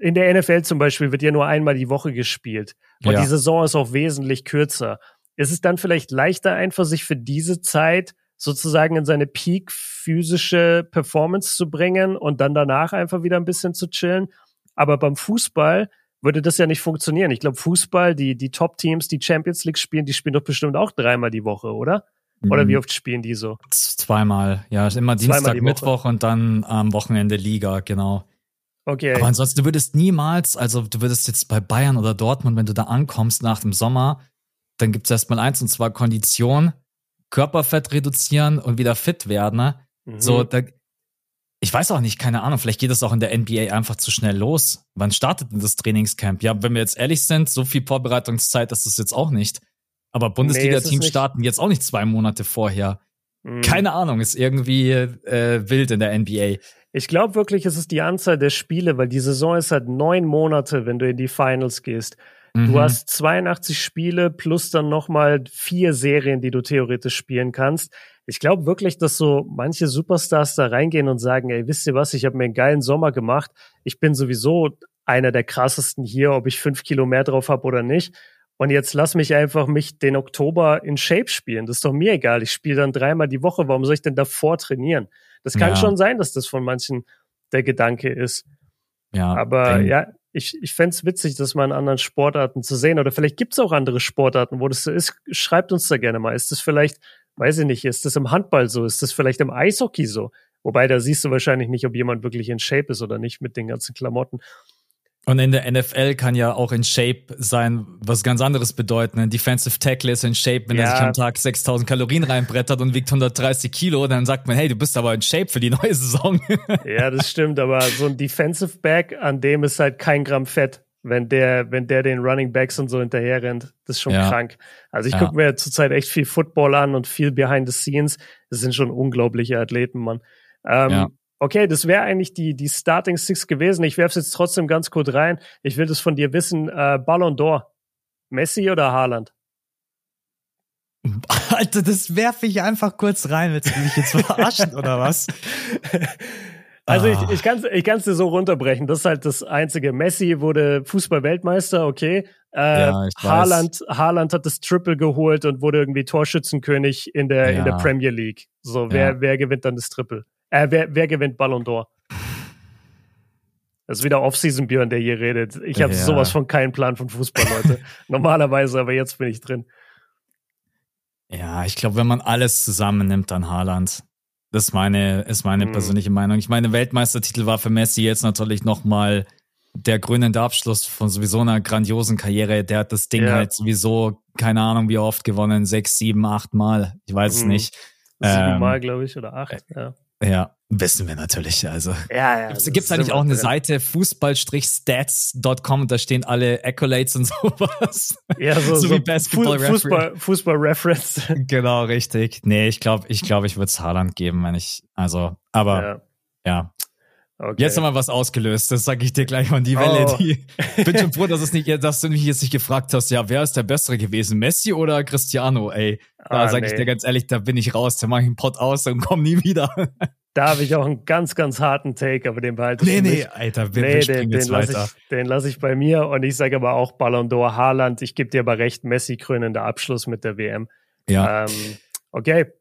in der NFL zum Beispiel wird ja nur einmal die Woche gespielt. Und ja. die Saison ist auch wesentlich kürzer. Ist es dann vielleicht leichter, einfach sich für diese Zeit sozusagen in seine Peak physische Performance zu bringen und dann danach einfach wieder ein bisschen zu chillen. Aber beim Fußball würde das ja nicht funktionieren. Ich glaube, Fußball, die, die Top-Teams, die Champions League spielen, die spielen doch bestimmt auch dreimal die Woche, oder? Oder mhm. wie oft spielen die so? Zweimal, ja, immer Dienstag, Mittwoch und dann am Wochenende Liga, genau. Okay. Aber ansonsten, du würdest niemals, also du würdest jetzt bei Bayern oder Dortmund, wenn du da ankommst nach dem Sommer, dann gibt es erstmal eins und zwar Kondition Körperfett reduzieren und wieder fit werden. Ne? Mhm. So, da, ich weiß auch nicht, keine Ahnung, vielleicht geht es auch in der NBA einfach zu schnell los. Wann startet denn das Trainingscamp? Ja, wenn wir jetzt ehrlich sind, so viel Vorbereitungszeit ist das jetzt auch nicht. Aber Bundesliga-Teams nee, starten jetzt auch nicht zwei Monate vorher. Mhm. Keine Ahnung, ist irgendwie äh, wild in der NBA. Ich glaube wirklich, es ist die Anzahl der Spiele, weil die Saison ist halt neun Monate, wenn du in die Finals gehst. Mhm. Du hast 82 Spiele plus dann nochmal vier Serien, die du theoretisch spielen kannst. Ich glaube wirklich, dass so manche Superstars da reingehen und sagen, ey, wisst ihr was, ich habe mir einen geilen Sommer gemacht. Ich bin sowieso einer der krassesten hier, ob ich fünf Kilo mehr drauf habe oder nicht. Und jetzt lass mich einfach mich den Oktober in Shape spielen. Das ist doch mir egal. Ich spiele dann dreimal die Woche. Warum soll ich denn davor trainieren? Das kann ja. schon sein, dass das von manchen der Gedanke ist. Ja. Aber ja, ich, ich fände es witzig, das mal in anderen Sportarten zu sehen. Oder vielleicht gibt es auch andere Sportarten, wo das so ist. Schreibt uns da gerne mal. Ist das vielleicht, weiß ich nicht, ist das im Handball so? Ist das vielleicht im Eishockey so? Wobei, da siehst du wahrscheinlich nicht, ob jemand wirklich in Shape ist oder nicht mit den ganzen Klamotten. Und in der NFL kann ja auch in Shape sein, was ganz anderes bedeuten. Ein Defensive Tackle ist in Shape, wenn ja. er sich am Tag 6000 Kalorien reinbrettert und wiegt 130 Kilo, dann sagt man, hey, du bist aber in Shape für die neue Saison. Ja, das stimmt, aber so ein Defensive Back, an dem ist halt kein Gramm Fett, wenn der, wenn der den Running Backs und so hinterher rennt. Das ist schon ja. krank. Also ich ja. gucke mir zurzeit echt viel Football an und viel Behind the Scenes. Das sind schon unglaubliche Athleten, Mann. Ähm, ja. Okay, das wäre eigentlich die, die Starting Six gewesen. Ich werfe es jetzt trotzdem ganz kurz rein. Ich will das von dir wissen. Äh, Ballon d'Or. Messi oder Haaland? Alter, das werfe ich einfach kurz rein. Willst du mich jetzt verarschen oder was? Also ah. ich, ich kann es ich kann's dir so runterbrechen. Das ist halt das Einzige. Messi wurde Fußball-Weltmeister, okay. Äh, ja, Haaland, Haaland hat das Triple geholt und wurde irgendwie Torschützenkönig in der, ja. in der Premier League. So, wer, ja. wer gewinnt dann das Triple? Äh, wer, wer gewinnt Ballon d'Or? Das ist wieder Off-Season-Björn, der hier redet. Ich habe ja. sowas von keinen Plan von Fußball, Leute. Normalerweise, aber jetzt bin ich drin. Ja, ich glaube, wenn man alles zusammennimmt, dann Haaland. Das ist meine, ist meine mhm. persönliche Meinung. Ich meine, Weltmeistertitel war für Messi jetzt natürlich nochmal der grünende Abschluss von sowieso einer grandiosen Karriere. Der hat das Ding ja. halt sowieso, keine Ahnung wie oft gewonnen, sechs, sieben, acht Mal. Ich weiß mhm. es nicht. Sieben ähm, Mal, glaube ich, oder acht. Äh, ja. Ja, wissen wir natürlich. Also ja, ja, gibt es eigentlich auch eine drin. Seite fußball-stats.com, da stehen alle Accolades und sowas. Ja, so, so, so wie Basketball Fußball, Fußball Reference. Genau, richtig. Nee, ich glaube, ich glaube, ich würde es Haaland geben, wenn ich, also, aber ja. ja. Okay. Jetzt haben wir was ausgelöst, das sage ich dir gleich mal die Welle. Oh. Die, bin schon froh, dass, es nicht, dass du mich jetzt nicht gefragt hast, ja, wer ist der Bessere gewesen, Messi oder Cristiano? Ey, da ah, sage nee. ich dir ganz ehrlich, da bin ich raus, da mache ich einen Pott aus und komm nie wieder. Da habe ich auch einen ganz, ganz harten Take, aber den behalte ich Nee, nee, Alter, wir, nee, wir den, den lasse ich, den lass ich bei mir und ich sage aber auch Ballon d'Or Haaland. Ich gebe dir aber recht, Messi krönender Abschluss mit der WM. Ja. Ähm, okay,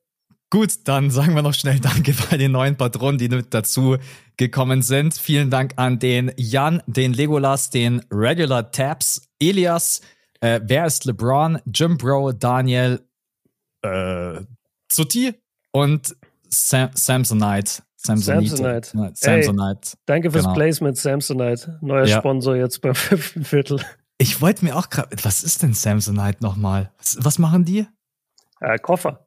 Gut, dann sagen wir noch schnell Danke bei den neuen Patronen, die mit dazu gekommen sind. Vielen Dank an den Jan, den Legolas, den Regular Tabs, Elias, äh, Wer ist LeBron, Jim Bro, Daniel, äh, Zuti und Sam Samsonite. Samsonite. Samsonite. Samsonite. danke fürs genau. Placement, Samsonite. Neuer ja. Sponsor jetzt beim fünften Viertel. Ich wollte mir auch gerade, was ist denn Samsonite nochmal? Was, was machen die? Äh, Koffer.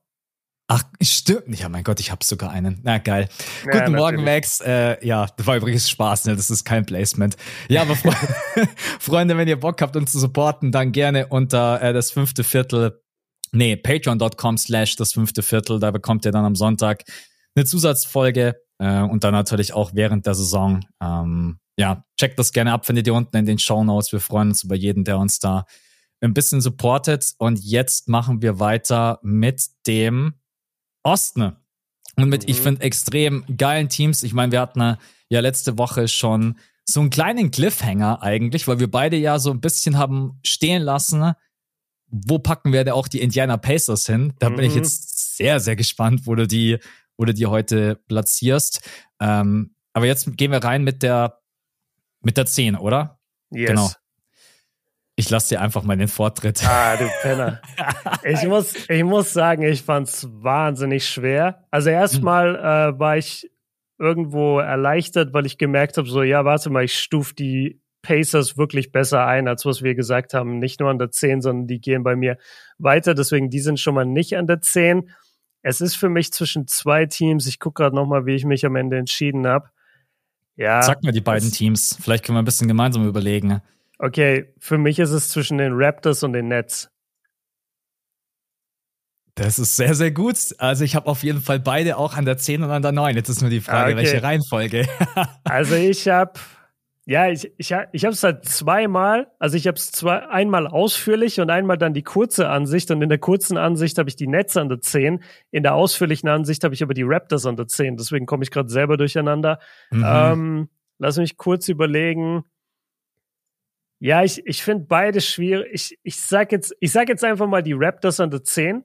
Ach, stimmt. Ja, mein Gott, ich habe sogar einen. Na, geil. Ja, Guten Morgen, Max. Äh, ja, das war übrigens Spaß, ne? Das ist kein Placement. Ja, aber Fre Freunde, wenn ihr Bock habt, uns zu supporten, dann gerne unter äh, das fünfte Viertel. Nee, patreon.com slash das fünfte Viertel. Da bekommt ihr dann am Sonntag eine Zusatzfolge äh, und dann natürlich auch während der Saison. Ähm, ja, checkt das gerne ab, findet ihr unten in den Show Notes. Wir freuen uns über jeden, der uns da ein bisschen supportet. Und jetzt machen wir weiter mit dem Osten. Und mit, mhm. ich finde, extrem geilen Teams. Ich meine, wir hatten ja letzte Woche schon so einen kleinen Cliffhanger eigentlich, weil wir beide ja so ein bisschen haben stehen lassen. Wo packen wir denn auch die Indiana Pacers hin? Da mhm. bin ich mhm. jetzt sehr, sehr gespannt, wo du die, wo du die heute platzierst. Ähm, aber jetzt gehen wir rein mit der, mit der 10, oder? Yes. Genau. Ich lasse dir einfach mal den Vortritt. Ah, du Penner. ich, muss, ich muss sagen, ich fand es wahnsinnig schwer. Also erstmal äh, war ich irgendwo erleichtert, weil ich gemerkt habe, so, ja, warte mal, ich stufe die Pacers wirklich besser ein, als was wir gesagt haben. Nicht nur an der 10, sondern die gehen bei mir weiter. Deswegen, die sind schon mal nicht an der 10. Es ist für mich zwischen zwei Teams. Ich gucke gerade nochmal, wie ich mich am Ende entschieden habe. Ja. Sag mal die beiden Teams. Vielleicht können wir ein bisschen gemeinsam überlegen. Okay, für mich ist es zwischen den Raptors und den Nets. Das ist sehr, sehr gut. Also ich habe auf jeden Fall beide auch an der 10 und an der 9. Jetzt ist nur die Frage, okay. welche Reihenfolge. also ich habe, Ja, ich, ich, ich habe es halt zweimal, also ich habe es zwei, einmal ausführlich und einmal dann die kurze Ansicht. Und in der kurzen Ansicht habe ich die Nets an der 10. In der ausführlichen Ansicht habe ich aber die Raptors an der 10. Deswegen komme ich gerade selber durcheinander. Mhm. Ähm, lass mich kurz überlegen. Ja, ich, ich finde beide schwierig. Ich, ich sag jetzt, ich sag jetzt einfach mal die Raptors an der 10.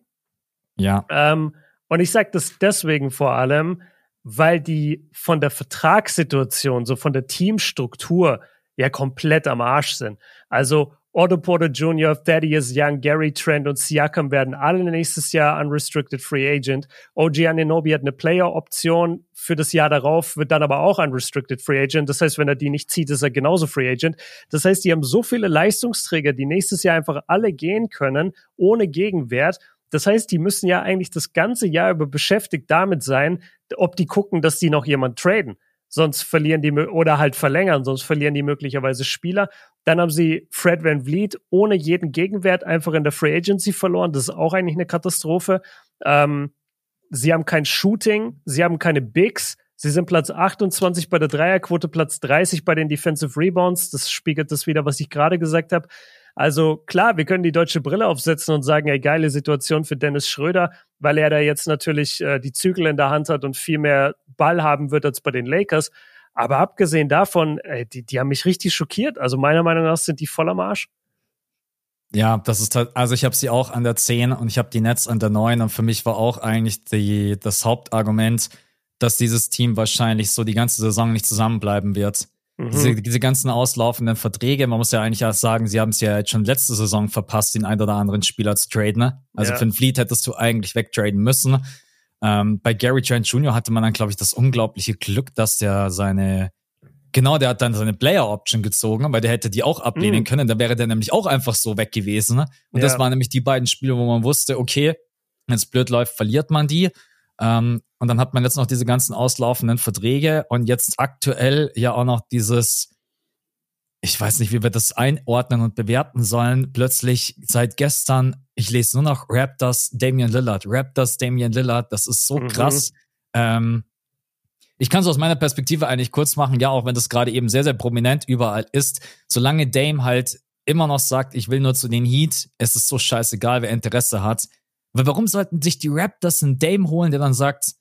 Ja. Ähm, und ich sage das deswegen vor allem, weil die von der Vertragssituation, so von der Teamstruktur ja komplett am Arsch sind. Also Otto Porter Jr., Thaddeus Young, Gary Trent und Siakam werden alle nächstes Jahr unrestricted free agent. OG Ananobi hat eine Player-Option für das Jahr darauf, wird dann aber auch unrestricted free agent. Das heißt, wenn er die nicht zieht, ist er genauso free agent. Das heißt, die haben so viele Leistungsträger, die nächstes Jahr einfach alle gehen können, ohne Gegenwert. Das heißt, die müssen ja eigentlich das ganze Jahr über beschäftigt damit sein, ob die gucken, dass die noch jemand traden. Sonst verlieren die oder halt verlängern, sonst verlieren die möglicherweise Spieler. Dann haben sie Fred Van Vliet ohne jeden Gegenwert einfach in der Free Agency verloren. Das ist auch eigentlich eine Katastrophe. Ähm, sie haben kein Shooting, sie haben keine Bigs. Sie sind Platz 28 bei der Dreierquote, Platz 30 bei den Defensive Rebounds. Das spiegelt das wieder, was ich gerade gesagt habe. Also klar, wir können die deutsche Brille aufsetzen und sagen, ey, geile Situation für Dennis Schröder, weil er da jetzt natürlich äh, die Zügel in der Hand hat und viel mehr Ball haben wird als bei den Lakers. Aber abgesehen davon, ey, die, die haben mich richtig schockiert. Also meiner Meinung nach sind die voll am Arsch. Ja, das ist halt, also ich habe sie auch an der 10 und ich habe die Nets an der 9 und für mich war auch eigentlich die, das Hauptargument, dass dieses Team wahrscheinlich so die ganze Saison nicht zusammenbleiben wird. Mhm. Diese, diese ganzen auslaufenden Verträge, man muss ja eigentlich auch sagen, sie haben es ja jetzt schon letzte Saison verpasst, den ein oder anderen Spieler zu traden. Ne? Also ja. für den Fleet hättest du eigentlich wegtraden müssen. Ähm, bei Gary Trent Jr. hatte man dann, glaube ich, das unglaubliche Glück, dass der seine, genau, der hat dann seine Player Option gezogen, weil der hätte die auch ablehnen mhm. können. Da wäre der nämlich auch einfach so weg gewesen. Ne? Und ja. das waren nämlich die beiden Spiele, wo man wusste, okay, wenn es blöd läuft, verliert man die. Ähm, und dann hat man jetzt noch diese ganzen auslaufenden Verträge und jetzt aktuell ja auch noch dieses, ich weiß nicht, wie wir das einordnen und bewerten sollen. Plötzlich seit gestern, ich lese nur noch Raptors, Damian Lillard, Raptors, Damian Lillard, das ist so mhm. krass. Ähm, ich kann es aus meiner Perspektive eigentlich kurz machen, ja, auch wenn das gerade eben sehr, sehr prominent überall ist. Solange Dame halt immer noch sagt, ich will nur zu den Heat, es ist so scheißegal, wer Interesse hat, weil warum sollten sich die Raptors einen Dame holen, der dann sagt,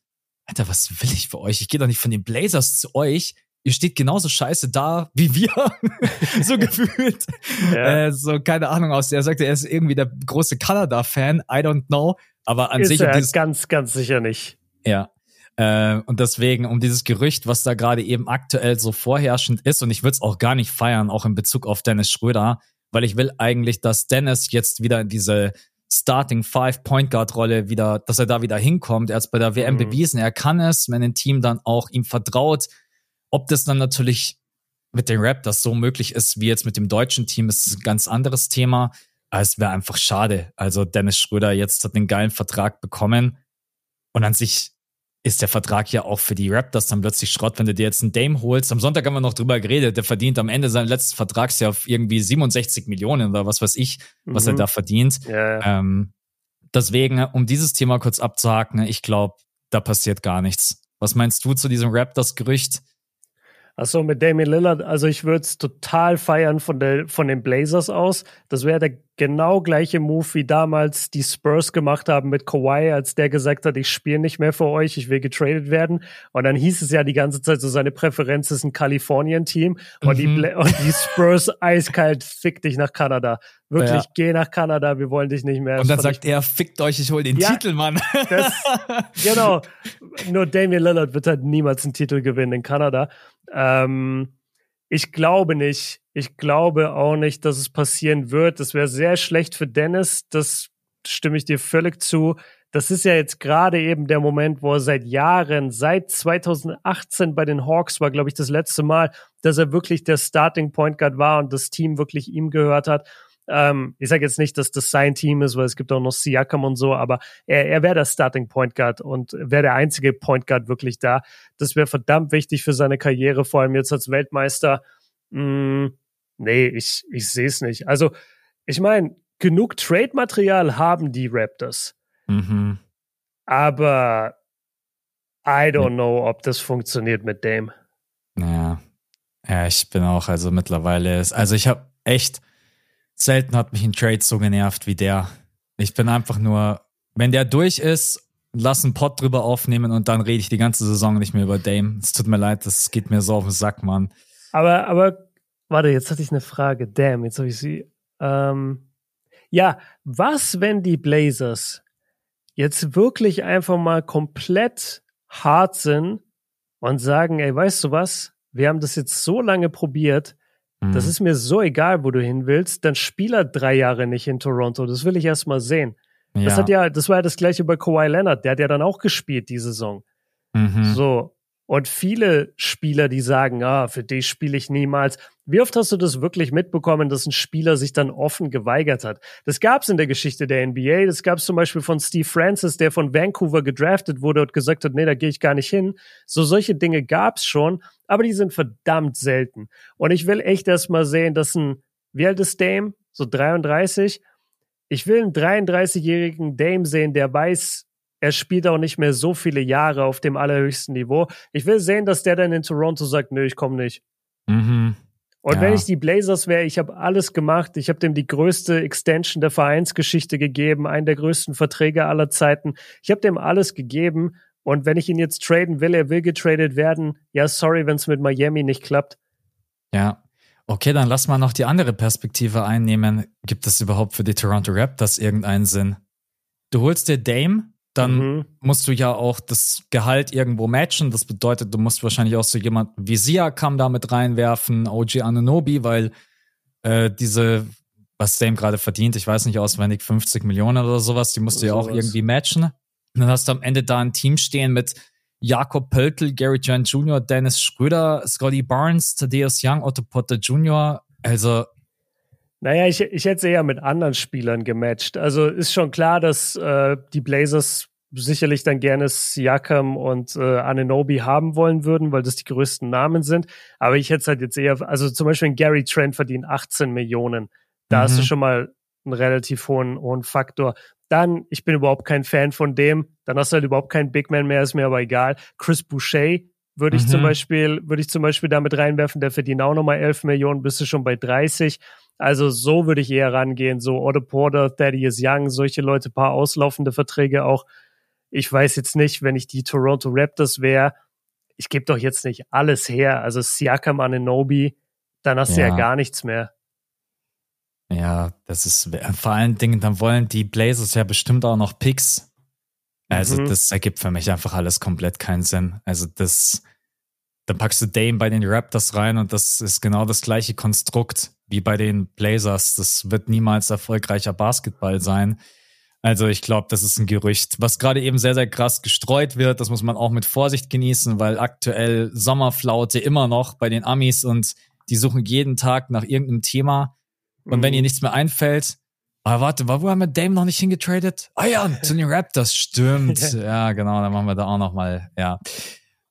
Alter, was will ich für euch? Ich gehe doch nicht von den Blazers zu euch. Ihr steht genauso scheiße da wie wir. so gefühlt. Ja. Äh, so, keine Ahnung aus. Er sagte, er ist irgendwie der große Kanada-Fan. I don't know. Aber an ist sich. Er dieses, ganz, ganz sicher nicht. Ja. Äh, und deswegen, um dieses Gerücht, was da gerade eben aktuell so vorherrschend ist, und ich würde es auch gar nicht feiern, auch in Bezug auf Dennis Schröder, weil ich will eigentlich, dass Dennis jetzt wieder in diese Starting Five Point Guard Rolle wieder, dass er da wieder hinkommt. Er hat es bei der WM mhm. bewiesen, er kann es, wenn ein Team dann auch ihm vertraut. Ob das dann natürlich mit den Raptors so möglich ist wie jetzt mit dem deutschen Team, ist ein ganz anderes Thema. Aber es wäre einfach schade. Also Dennis Schröder jetzt hat einen geilen Vertrag bekommen und an sich ist der Vertrag ja auch für die Raptors dann plötzlich Schrott, wenn du dir jetzt einen Dame holst. Am Sonntag haben wir noch drüber geredet, der verdient am Ende seines letzten Vertrags ja auf irgendwie 67 Millionen oder was weiß ich, was mhm. er da verdient. Ja, ja. Ähm, deswegen, um dieses Thema kurz abzuhaken, ich glaube, da passiert gar nichts. Was meinst du zu diesem Raptors-Gerücht? Achso, mit Damien Lillard, also ich würde es total feiern von, der, von den Blazers aus. Das wäre der genau gleiche Move, wie damals die Spurs gemacht haben mit Kawhi, als der gesagt hat, ich spiele nicht mehr für euch, ich will getradet werden. Und dann hieß es ja die ganze Zeit so, seine Präferenz ist ein Kalifornien-Team. Und, mhm. die, und die Spurs eiskalt, fick dich nach Kanada. Wirklich, ja. geh nach Kanada, wir wollen dich nicht mehr. Und dann sagt er, fickt euch, ich hol den ja, Titel, Mann. Das, genau. Nur Damien Lillard wird halt niemals einen Titel gewinnen in Kanada. Ähm, ich glaube nicht. Ich glaube auch nicht, dass es passieren wird. Das wäre sehr schlecht für Dennis. Das stimme ich dir völlig zu. Das ist ja jetzt gerade eben der Moment, wo er seit Jahren, seit 2018 bei den Hawks war, glaube ich, das letzte Mal, dass er wirklich der Starting Point Guard war und das Team wirklich ihm gehört hat. Ähm, ich sage jetzt nicht, dass das sein Team ist, weil es gibt auch noch Siakam und so, aber er, er wäre der Starting Point Guard und wäre der einzige Point Guard wirklich da. Das wäre verdammt wichtig für seine Karriere, vor allem jetzt als Weltmeister. Mm, nee, ich, ich sehe es nicht. Also, ich meine, genug Trade-Material haben die Raptors. Mhm. Aber I don't know, ob das funktioniert mit Dame. Naja, Ja, ich bin auch, also mittlerweile, also ich habe echt, selten hat mich ein Trade so genervt wie der. Ich bin einfach nur, wenn der durch ist, lass einen Pod drüber aufnehmen und dann rede ich die ganze Saison nicht mehr über Dame. Es tut mir leid, das geht mir so auf den Sack, Mann. Aber, aber, warte, jetzt hatte ich eine Frage. Damn, jetzt habe ich sie. Ähm, ja, was, wenn die Blazers jetzt wirklich einfach mal komplett hart sind und sagen, ey, weißt du was? Wir haben das jetzt so lange probiert. Mhm. Das ist mir so egal, wo du hin willst. Dann spiel er drei Jahre nicht in Toronto. Das will ich erst mal sehen. Ja. Das hat ja, das war ja das gleiche bei Kawhi Leonard. Der hat ja dann auch gespielt die Saison. Mhm. So. Und viele Spieler, die sagen, ah, für dich spiele ich niemals. Wie oft hast du das wirklich mitbekommen, dass ein Spieler sich dann offen geweigert hat? Das gab es in der Geschichte der NBA. Das gab es zum Beispiel von Steve Francis, der von Vancouver gedraftet wurde und gesagt hat, nee, da gehe ich gar nicht hin. So solche Dinge gab es schon, aber die sind verdammt selten. Und ich will echt erst mal sehen, dass ein, wie alt ist Dame? So 33? Ich will einen 33-jährigen Dame sehen, der weiß, er spielt auch nicht mehr so viele Jahre auf dem allerhöchsten Niveau. Ich will sehen, dass der dann in Toronto sagt, nö, ich komme nicht. Mhm. Und ja. wenn ich die Blazers wäre, ich habe alles gemacht. Ich habe dem die größte Extension der Vereinsgeschichte gegeben, einen der größten Verträge aller Zeiten. Ich habe dem alles gegeben. Und wenn ich ihn jetzt traden will, er will getradet werden. Ja, sorry, wenn es mit Miami nicht klappt. Ja. Okay, dann lass mal noch die andere Perspektive einnehmen. Gibt es überhaupt für die Toronto Raptors irgendeinen Sinn? Du holst dir Dame, dann mhm. musst du ja auch das Gehalt irgendwo matchen. Das bedeutet, du musst wahrscheinlich auch so jemanden wie Siakam da mit reinwerfen, OG Anunobi, weil äh, diese, was Dame gerade verdient, ich weiß nicht auswendig, 50 Millionen oder sowas, die musst du ja auch irgendwie matchen. Und dann hast du am Ende da ein Team stehen mit Jakob Pöltl, Gary Trent Jr., Dennis Schröder, Scotty Barnes, Thaddeus Young, Otto Potter Jr. Also naja, ich, ich hätte es eher mit anderen Spielern gematcht. Also ist schon klar, dass äh, die Blazers sicherlich dann gerne Siakam und äh, Ananobi haben wollen würden, weil das die größten Namen sind. Aber ich hätte es halt jetzt eher, also zum Beispiel Gary Trent verdient 18 Millionen. Da mhm. hast du mhm. schon mal einen relativ hohen, hohen Faktor. Dann, ich bin überhaupt kein Fan von dem. Dann hast du halt überhaupt keinen Big Man mehr, ist mir aber egal. Chris Boucher würde ich mhm. zum Beispiel, würde ich zum Beispiel damit reinwerfen, der verdient auch nochmal 11 Millionen, bist du schon bei 30. Also so würde ich eher rangehen. So Otto Porter, Thaddeus Young, solche Leute, paar auslaufende Verträge auch. Ich weiß jetzt nicht, wenn ich die Toronto Raptors wäre, ich gebe doch jetzt nicht alles her. Also Siakam Ananobi, dann hast ja. du ja gar nichts mehr. Ja, das ist vor allen Dingen, dann wollen die Blazers ja bestimmt auch noch Picks. Also mhm. das ergibt für mich einfach alles komplett keinen Sinn. Also das, dann packst du Dame bei den Raptors rein und das ist genau das gleiche Konstrukt wie bei den Blazers. Das wird niemals erfolgreicher Basketball sein. Also ich glaube, das ist ein Gerücht, was gerade eben sehr, sehr krass gestreut wird. Das muss man auch mit Vorsicht genießen, weil aktuell Sommerflaute immer noch bei den Amis und die suchen jeden Tag nach irgendeinem Thema. Und mhm. wenn ihr nichts mehr einfällt, aber warte, wo haben wir Dame noch nicht hingetradet? Ah ja, zu den Raptors, stimmt. ja, genau, dann machen wir da auch noch mal, ja.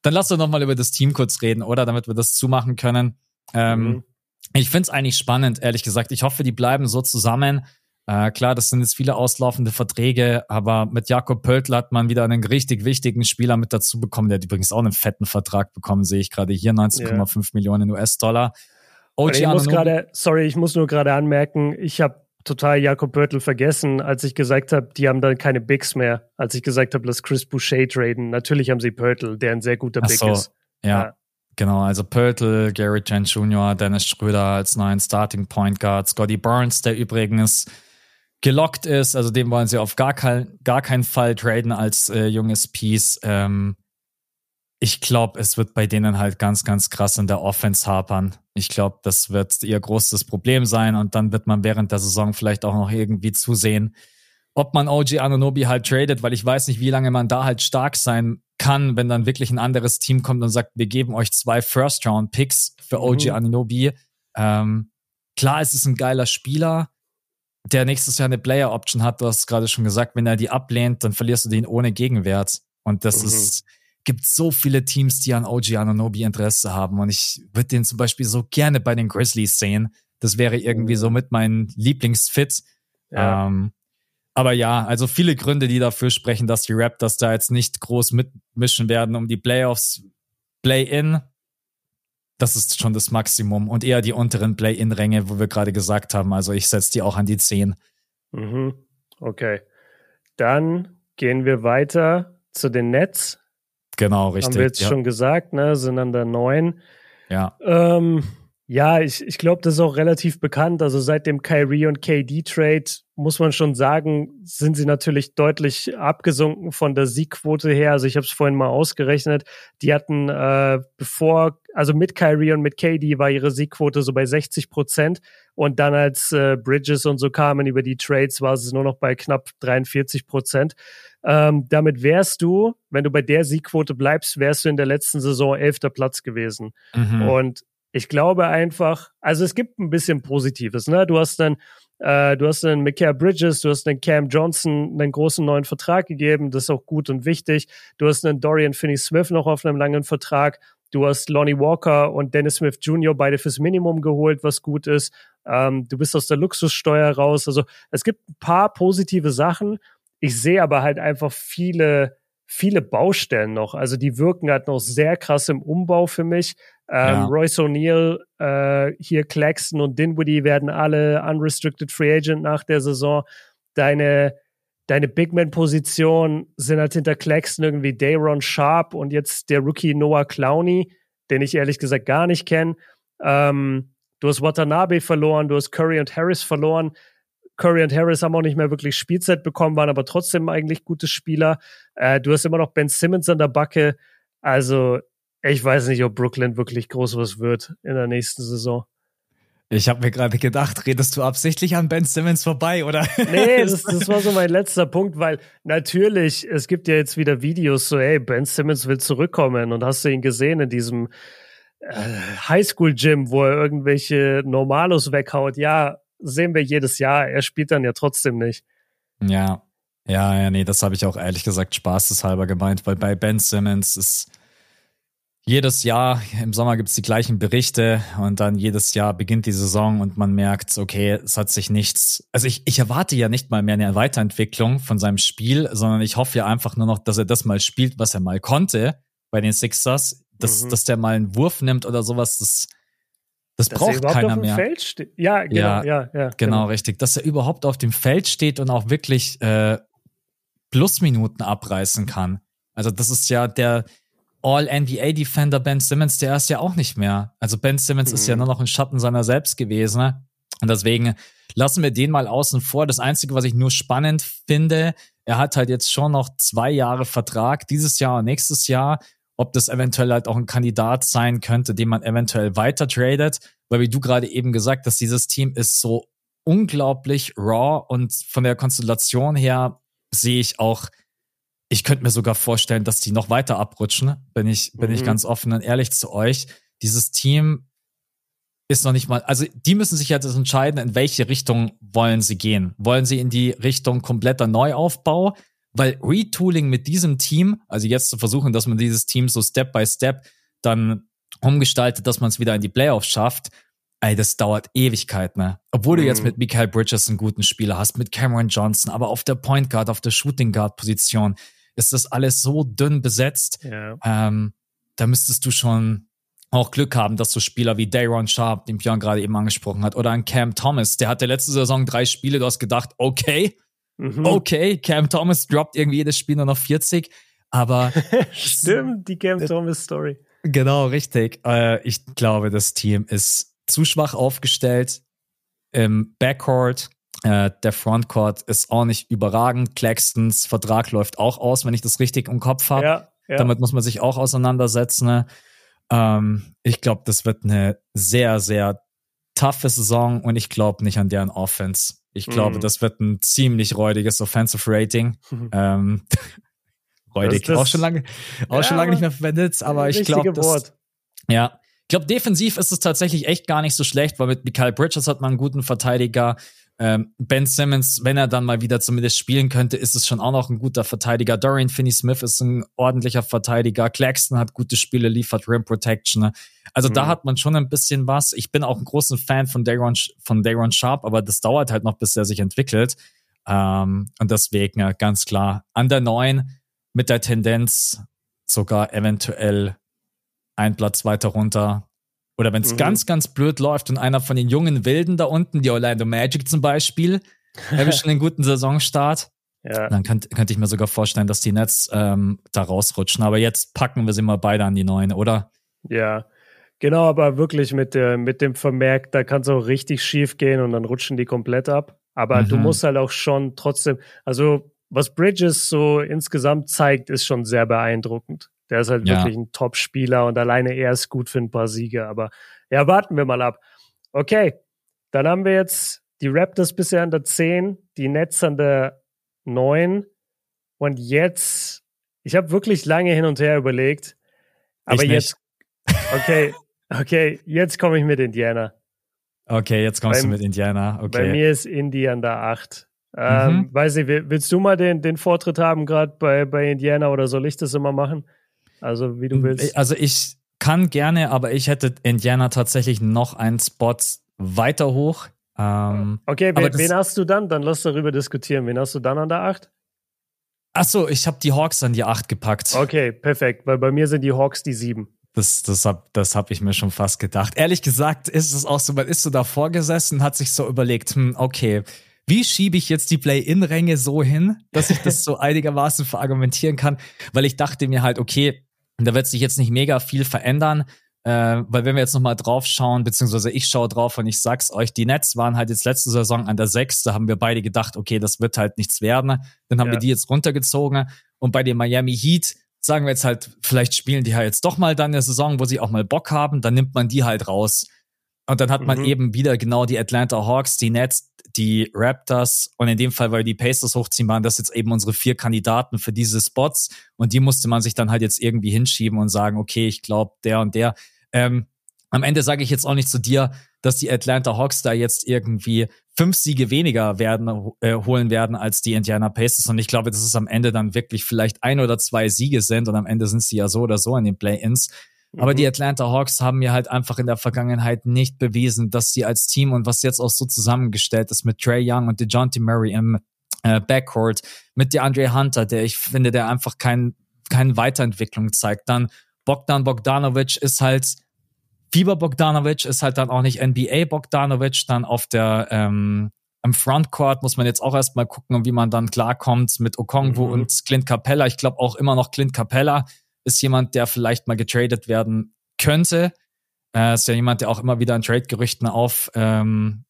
Dann lass doch noch mal über das Team kurz reden, oder? Damit wir das zumachen können. Ähm, mhm. Ich finde es eigentlich spannend, ehrlich gesagt. Ich hoffe, die bleiben so zusammen. Äh, klar, das sind jetzt viele auslaufende Verträge, aber mit Jakob Pöltl hat man wieder einen richtig wichtigen Spieler mit dazu bekommen. Der hat übrigens auch einen fetten Vertrag bekommen, sehe ich gerade hier, 19,5 yeah. Millionen US-Dollar. Ich muss sorry, ich muss nur gerade anmerken, ich habe total Jakob Pörtl vergessen, als ich gesagt habe, die haben dann keine Bigs mehr. Als ich gesagt habe, lass Chris Boucher traden. Natürlich haben sie Pörtl, der ein sehr guter Big so, ist. Ja, ja, genau. Also Pörtl, Gary Trent Jr., Dennis Schröder als neuen Starting Point Guard, Scotty Barnes, der übrigens gelockt ist. Also den wollen sie auf gar, kein, gar keinen Fall traden als äh, junges Piece. Ähm, ich glaube, es wird bei denen halt ganz, ganz krass in der Offense hapern. Ich glaube, das wird ihr großes Problem sein und dann wird man während der Saison vielleicht auch noch irgendwie zusehen, ob man OG Anunobi halt tradet, weil ich weiß nicht, wie lange man da halt stark sein kann, wenn dann wirklich ein anderes Team kommt und sagt, wir geben euch zwei First-Round-Picks für OG mhm. Anunobi. Ähm, klar, es ist ein geiler Spieler, der nächstes Jahr eine Player-Option hat. Du hast gerade schon gesagt, wenn er die ablehnt, dann verlierst du den ohne Gegenwert. Und das mhm. ist gibt so viele Teams, die an OG Ananobi Interesse haben. Und ich würde den zum Beispiel so gerne bei den Grizzlies sehen. Das wäre irgendwie so mit meinem Lieblingsfit. Ja. Ähm, aber ja, also viele Gründe, die dafür sprechen, dass die Raptors da jetzt nicht groß mitmischen werden um die Playoffs. Play-in, das ist schon das Maximum und eher die unteren Play-In-Ränge, wo wir gerade gesagt haben. Also ich setze die auch an die 10. Mhm. Okay. Dann gehen wir weiter zu den Nets. Genau, richtig. Haben wir jetzt ja. schon gesagt, ne? Sind an der 9. Ja. Ähm, ja, ich, ich glaube, das ist auch relativ bekannt. Also seit dem Kyrie und KD-Trade muss man schon sagen, sind sie natürlich deutlich abgesunken von der Siegquote her. Also ich habe es vorhin mal ausgerechnet. Die hatten äh, bevor, also mit Kyrie und mit KD war ihre Siegquote so bei 60 Prozent. Und dann als äh, Bridges und so kamen über die Trades, war es nur noch bei knapp 43 Prozent. Ähm, damit wärst du, wenn du bei der Siegquote bleibst, wärst du in der letzten Saison elfter Platz gewesen. Mhm. Und ich glaube einfach, also es gibt ein bisschen Positives, ne? Du hast dann, äh, du hast einen Micah Bridges, du hast einen Cam Johnson einen großen neuen Vertrag gegeben, das ist auch gut und wichtig. Du hast einen Dorian Finney-Smith noch auf einem langen Vertrag. Du hast Lonnie Walker und Dennis Smith Jr. beide fürs Minimum geholt, was gut ist. Ähm, du bist aus der Luxussteuer raus. Also es gibt ein paar positive Sachen. Ich sehe aber halt einfach viele, viele Baustellen noch. Also die wirken halt noch sehr krass im Umbau für mich. Ähm, ja. Royce O'Neill, äh, hier Claxton und Dinwiddie werden alle unrestricted free agent nach der Saison. Deine, deine Bigman-Position sind halt hinter Claxton irgendwie Dayron Sharp und jetzt der Rookie Noah Clowney, den ich ehrlich gesagt gar nicht kenne. Ähm, du hast Watanabe verloren, du hast Curry und Harris verloren. Curry und Harris haben auch nicht mehr wirklich Spielzeit bekommen, waren aber trotzdem eigentlich gute Spieler. Äh, du hast immer noch Ben Simmons an der Backe. Also ich weiß nicht, ob Brooklyn wirklich groß was wird in der nächsten Saison. Ich habe mir gerade gedacht, redest du absichtlich an Ben Simmons vorbei, oder? Nee, das, das, war so mein letzter Punkt, weil natürlich, es gibt ja jetzt wieder Videos so, hey, Ben Simmons will zurückkommen und hast du ihn gesehen in diesem äh, Highschool-Gym, wo er irgendwelche Normalos weghaut? Ja, sehen wir jedes Jahr. Er spielt dann ja trotzdem nicht. Ja, ja, ja, nee, das habe ich auch ehrlich gesagt spaßeshalber gemeint, weil bei Ben Simmons ist jedes Jahr, im Sommer gibt es die gleichen Berichte und dann jedes Jahr beginnt die Saison und man merkt, okay, es hat sich nichts. Also ich, ich erwarte ja nicht mal mehr eine Weiterentwicklung von seinem Spiel, sondern ich hoffe ja einfach nur noch, dass er das mal spielt, was er mal konnte bei den Sixers. Dass, mhm. dass der mal einen Wurf nimmt oder sowas, das, das dass braucht keiner mehr. Ja, genau, ja, ja, ja, genau, genau, richtig. Dass er überhaupt auf dem Feld steht und auch wirklich äh, Plusminuten abreißen kann. Also das ist ja der, All-NBA-Defender Ben Simmons, der ist ja auch nicht mehr. Also Ben Simmons mhm. ist ja mhm. nur noch ein Schatten seiner selbst gewesen. Ne? Und deswegen lassen wir den mal außen vor. Das Einzige, was ich nur spannend finde, er hat halt jetzt schon noch zwei Jahre Vertrag, dieses Jahr und nächstes Jahr, ob das eventuell halt auch ein Kandidat sein könnte, den man eventuell weiter tradet. Weil wie du gerade eben gesagt hast, dieses Team ist so unglaublich raw und von der Konstellation her sehe ich auch ich könnte mir sogar vorstellen, dass die noch weiter abrutschen, bin ich, bin mhm. ich ganz offen und ehrlich zu euch. Dieses Team ist noch nicht mal, also die müssen sich jetzt entscheiden, in welche Richtung wollen sie gehen. Wollen sie in die Richtung kompletter Neuaufbau? Weil Retooling mit diesem Team, also jetzt zu versuchen, dass man dieses Team so Step by Step dann umgestaltet, dass man es wieder in die Playoffs schafft, ey, das dauert Ewigkeit, ne? Obwohl mhm. du jetzt mhm. mit Michael Bridges einen guten Spieler hast, mit Cameron Johnson, aber auf der Point Guard, auf der Shooting Guard Position, ist das alles so dünn besetzt. Ja. Ähm, da müsstest du schon auch Glück haben, dass so Spieler wie Dayron Sharp, den Björn gerade eben angesprochen hat, oder ein Cam Thomas, der hatte letzte Saison drei Spiele, du hast gedacht, okay, mhm. okay, Cam Thomas droppt irgendwie jedes Spiel nur noch 40, aber Stimmt, die Cam Thomas Story. Genau, richtig. Äh, ich glaube, das Team ist zu schwach aufgestellt im Backcourt. Äh, der Frontcourt ist auch nicht überragend. Claxtons Vertrag läuft auch aus, wenn ich das richtig im Kopf habe. Ja, ja. Damit muss man sich auch auseinandersetzen. Ne? Ähm, ich glaube, das wird eine sehr, sehr taffe Saison und ich glaube nicht an deren Offense. Ich glaube, mhm. das wird ein ziemlich räudiges Offensive Rating. Mhm. Ähm, räudig, das, das, auch schon lange, auch ja, schon lange nicht mehr verwendet, aber ich glaube, das, ja, ich glaube, defensiv ist es tatsächlich echt gar nicht so schlecht, weil mit Michael Bridges hat man einen guten Verteidiger. Ähm, ben Simmons, wenn er dann mal wieder zumindest spielen könnte, ist es schon auch noch ein guter Verteidiger. Dorian Finney-Smith ist ein ordentlicher Verteidiger. Claxton hat gute Spiele, liefert Rim Protection. Also mhm. da hat man schon ein bisschen was. Ich bin auch ein großer Fan von Daron, von Daron Sharp, aber das dauert halt noch, bis er sich entwickelt. Ähm, und deswegen ja, ganz klar an der neuen mit der Tendenz sogar eventuell ein Platz weiter runter oder wenn es mhm. ganz, ganz blöd läuft und einer von den jungen Wilden da unten, die Orlando Magic zum Beispiel, erwischen einen guten Saisonstart, ja. dann könnte könnt ich mir sogar vorstellen, dass die Nets ähm, da rausrutschen. Aber jetzt packen wir sie mal beide an die Neuen, oder? Ja, genau, aber wirklich mit, der, mit dem Vermerk, da kann es auch richtig schief gehen und dann rutschen die komplett ab. Aber mhm. du musst halt auch schon trotzdem, also was Bridges so insgesamt zeigt, ist schon sehr beeindruckend. Der ist halt ja. wirklich ein Top-Spieler und alleine er ist gut für ein paar Siege. Aber ja, warten wir mal ab. Okay, dann haben wir jetzt die Raptors bisher an der 10, die Nets an der 9 und jetzt, ich habe wirklich lange hin und her überlegt, aber jetzt, okay, okay, jetzt komme ich mit Indiana. Okay, jetzt kommst bei, du mit Indiana. Okay. Bei mir ist Indy an der 8. Ähm, mhm. Weiß ich, willst du mal den, den Vortritt haben, gerade bei, bei Indiana, oder soll ich das immer machen? Also, wie du willst. Also, ich kann gerne, aber ich hätte Indiana tatsächlich noch einen Spot weiter hoch. Ähm, okay, wen, wen, hast du dann? Dann lass darüber diskutieren. Wen hast du dann an der 8? Achso, ich habe die Hawks an die 8 gepackt. Okay, perfekt, weil bei mir sind die Hawks die 7. Das, das habe das hab ich mir schon fast gedacht. Ehrlich gesagt ist es auch so, man ist so davor gesessen und hat sich so überlegt, hm, okay, wie schiebe ich jetzt die Play-In-Ränge so hin, dass ich das so einigermaßen verargumentieren kann? Weil ich dachte mir halt, okay, da wird sich jetzt nicht mega viel verändern. Äh, weil wenn wir jetzt nochmal drauf schauen, beziehungsweise ich schaue drauf und ich sag's euch, die Nets waren halt jetzt letzte Saison an der 6, da haben wir beide gedacht, okay, das wird halt nichts werden. Dann haben ja. wir die jetzt runtergezogen. Und bei den Miami Heat sagen wir jetzt halt, vielleicht spielen die halt jetzt doch mal dann eine Saison, wo sie auch mal Bock haben, dann nimmt man die halt raus. Und dann hat man mhm. eben wieder genau die Atlanta Hawks, die Nets, die Raptors und in dem Fall, weil die Pacers hochziehen, waren das jetzt eben unsere vier Kandidaten für diese Spots und die musste man sich dann halt jetzt irgendwie hinschieben und sagen, okay, ich glaube, der und der. Ähm, am Ende sage ich jetzt auch nicht zu dir, dass die Atlanta Hawks da jetzt irgendwie fünf Siege weniger werden, äh, holen werden als die Indiana Pacers. Und ich glaube, dass es am Ende dann wirklich vielleicht ein oder zwei Siege sind und am Ende sind sie ja so oder so in den Play-ins. Aber die mhm. Atlanta Hawks haben mir halt einfach in der Vergangenheit nicht bewiesen, dass sie als Team und was jetzt auch so zusammengestellt ist mit Trey Young und DeJounte Murray im äh, Backcourt, mit DeAndre Hunter, der ich finde, der einfach kein, keine Weiterentwicklung zeigt. Dann Bogdan Bogdanovic ist halt Fieber Bogdanovic ist halt dann auch nicht NBA Bogdanovic, dann auf der ähm, im Frontcourt muss man jetzt auch erstmal gucken, wie man dann klarkommt mit Okongwu mhm. und Clint Capella. Ich glaube auch immer noch Clint Capella ist jemand, der vielleicht mal getradet werden könnte. Äh, ist ja jemand, der auch immer wieder in Trade-Gerüchten auf ähm,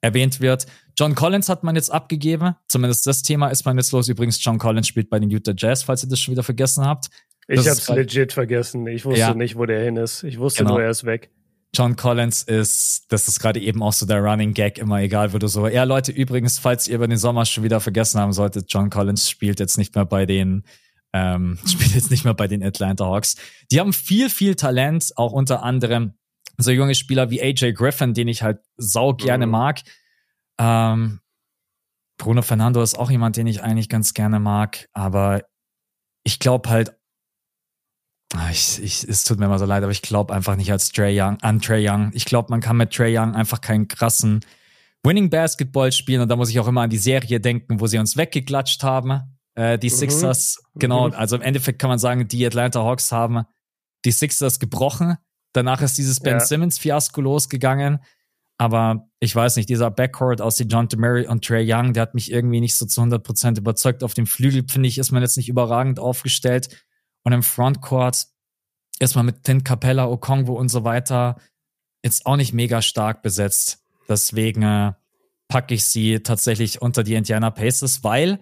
erwähnt wird. John Collins hat man jetzt abgegeben. Zumindest das Thema ist man jetzt los. Übrigens, John Collins spielt bei den Utah Jazz, falls ihr das schon wieder vergessen habt. Das ich hab's legit vergessen. Ich wusste ja. nicht, wo der hin ist. Ich wusste genau. nur, er ist weg. John Collins ist, das ist gerade eben auch so der Running Gag, immer egal, wo du so, ja Leute, übrigens, falls ihr über den Sommer schon wieder vergessen haben solltet, John Collins spielt jetzt nicht mehr bei den ähm, spielt jetzt nicht mehr bei den Atlanta Hawks. Die haben viel, viel Talent, auch unter anderem so junge Spieler wie AJ Griffin, den ich halt sau gerne mhm. mag. Ähm, Bruno Fernando ist auch jemand, den ich eigentlich ganz gerne mag, aber ich glaube halt, ah, ich, ich, es tut mir immer so leid, aber ich glaube einfach nicht als Trey Young, an Trey Young. Ich glaube, man kann mit Trey Young einfach keinen krassen Winning Basketball spielen und da muss ich auch immer an die Serie denken, wo sie uns weggeklatscht haben. Äh, die mhm. Sixers, genau, mhm. also im Endeffekt kann man sagen, die Atlanta Hawks haben die Sixers gebrochen. Danach ist dieses Ben ja. Simmons-Fiasko losgegangen. Aber ich weiß nicht, dieser Backcourt aus die John Murray und Trey Young, der hat mich irgendwie nicht so zu 100% überzeugt. Auf dem Flügel, finde ich, ist man jetzt nicht überragend aufgestellt. Und im Frontcourt ist man mit Tint Capella, Okongwo und so weiter jetzt auch nicht mega stark besetzt. Deswegen äh, packe ich sie tatsächlich unter die Indiana Pacers, weil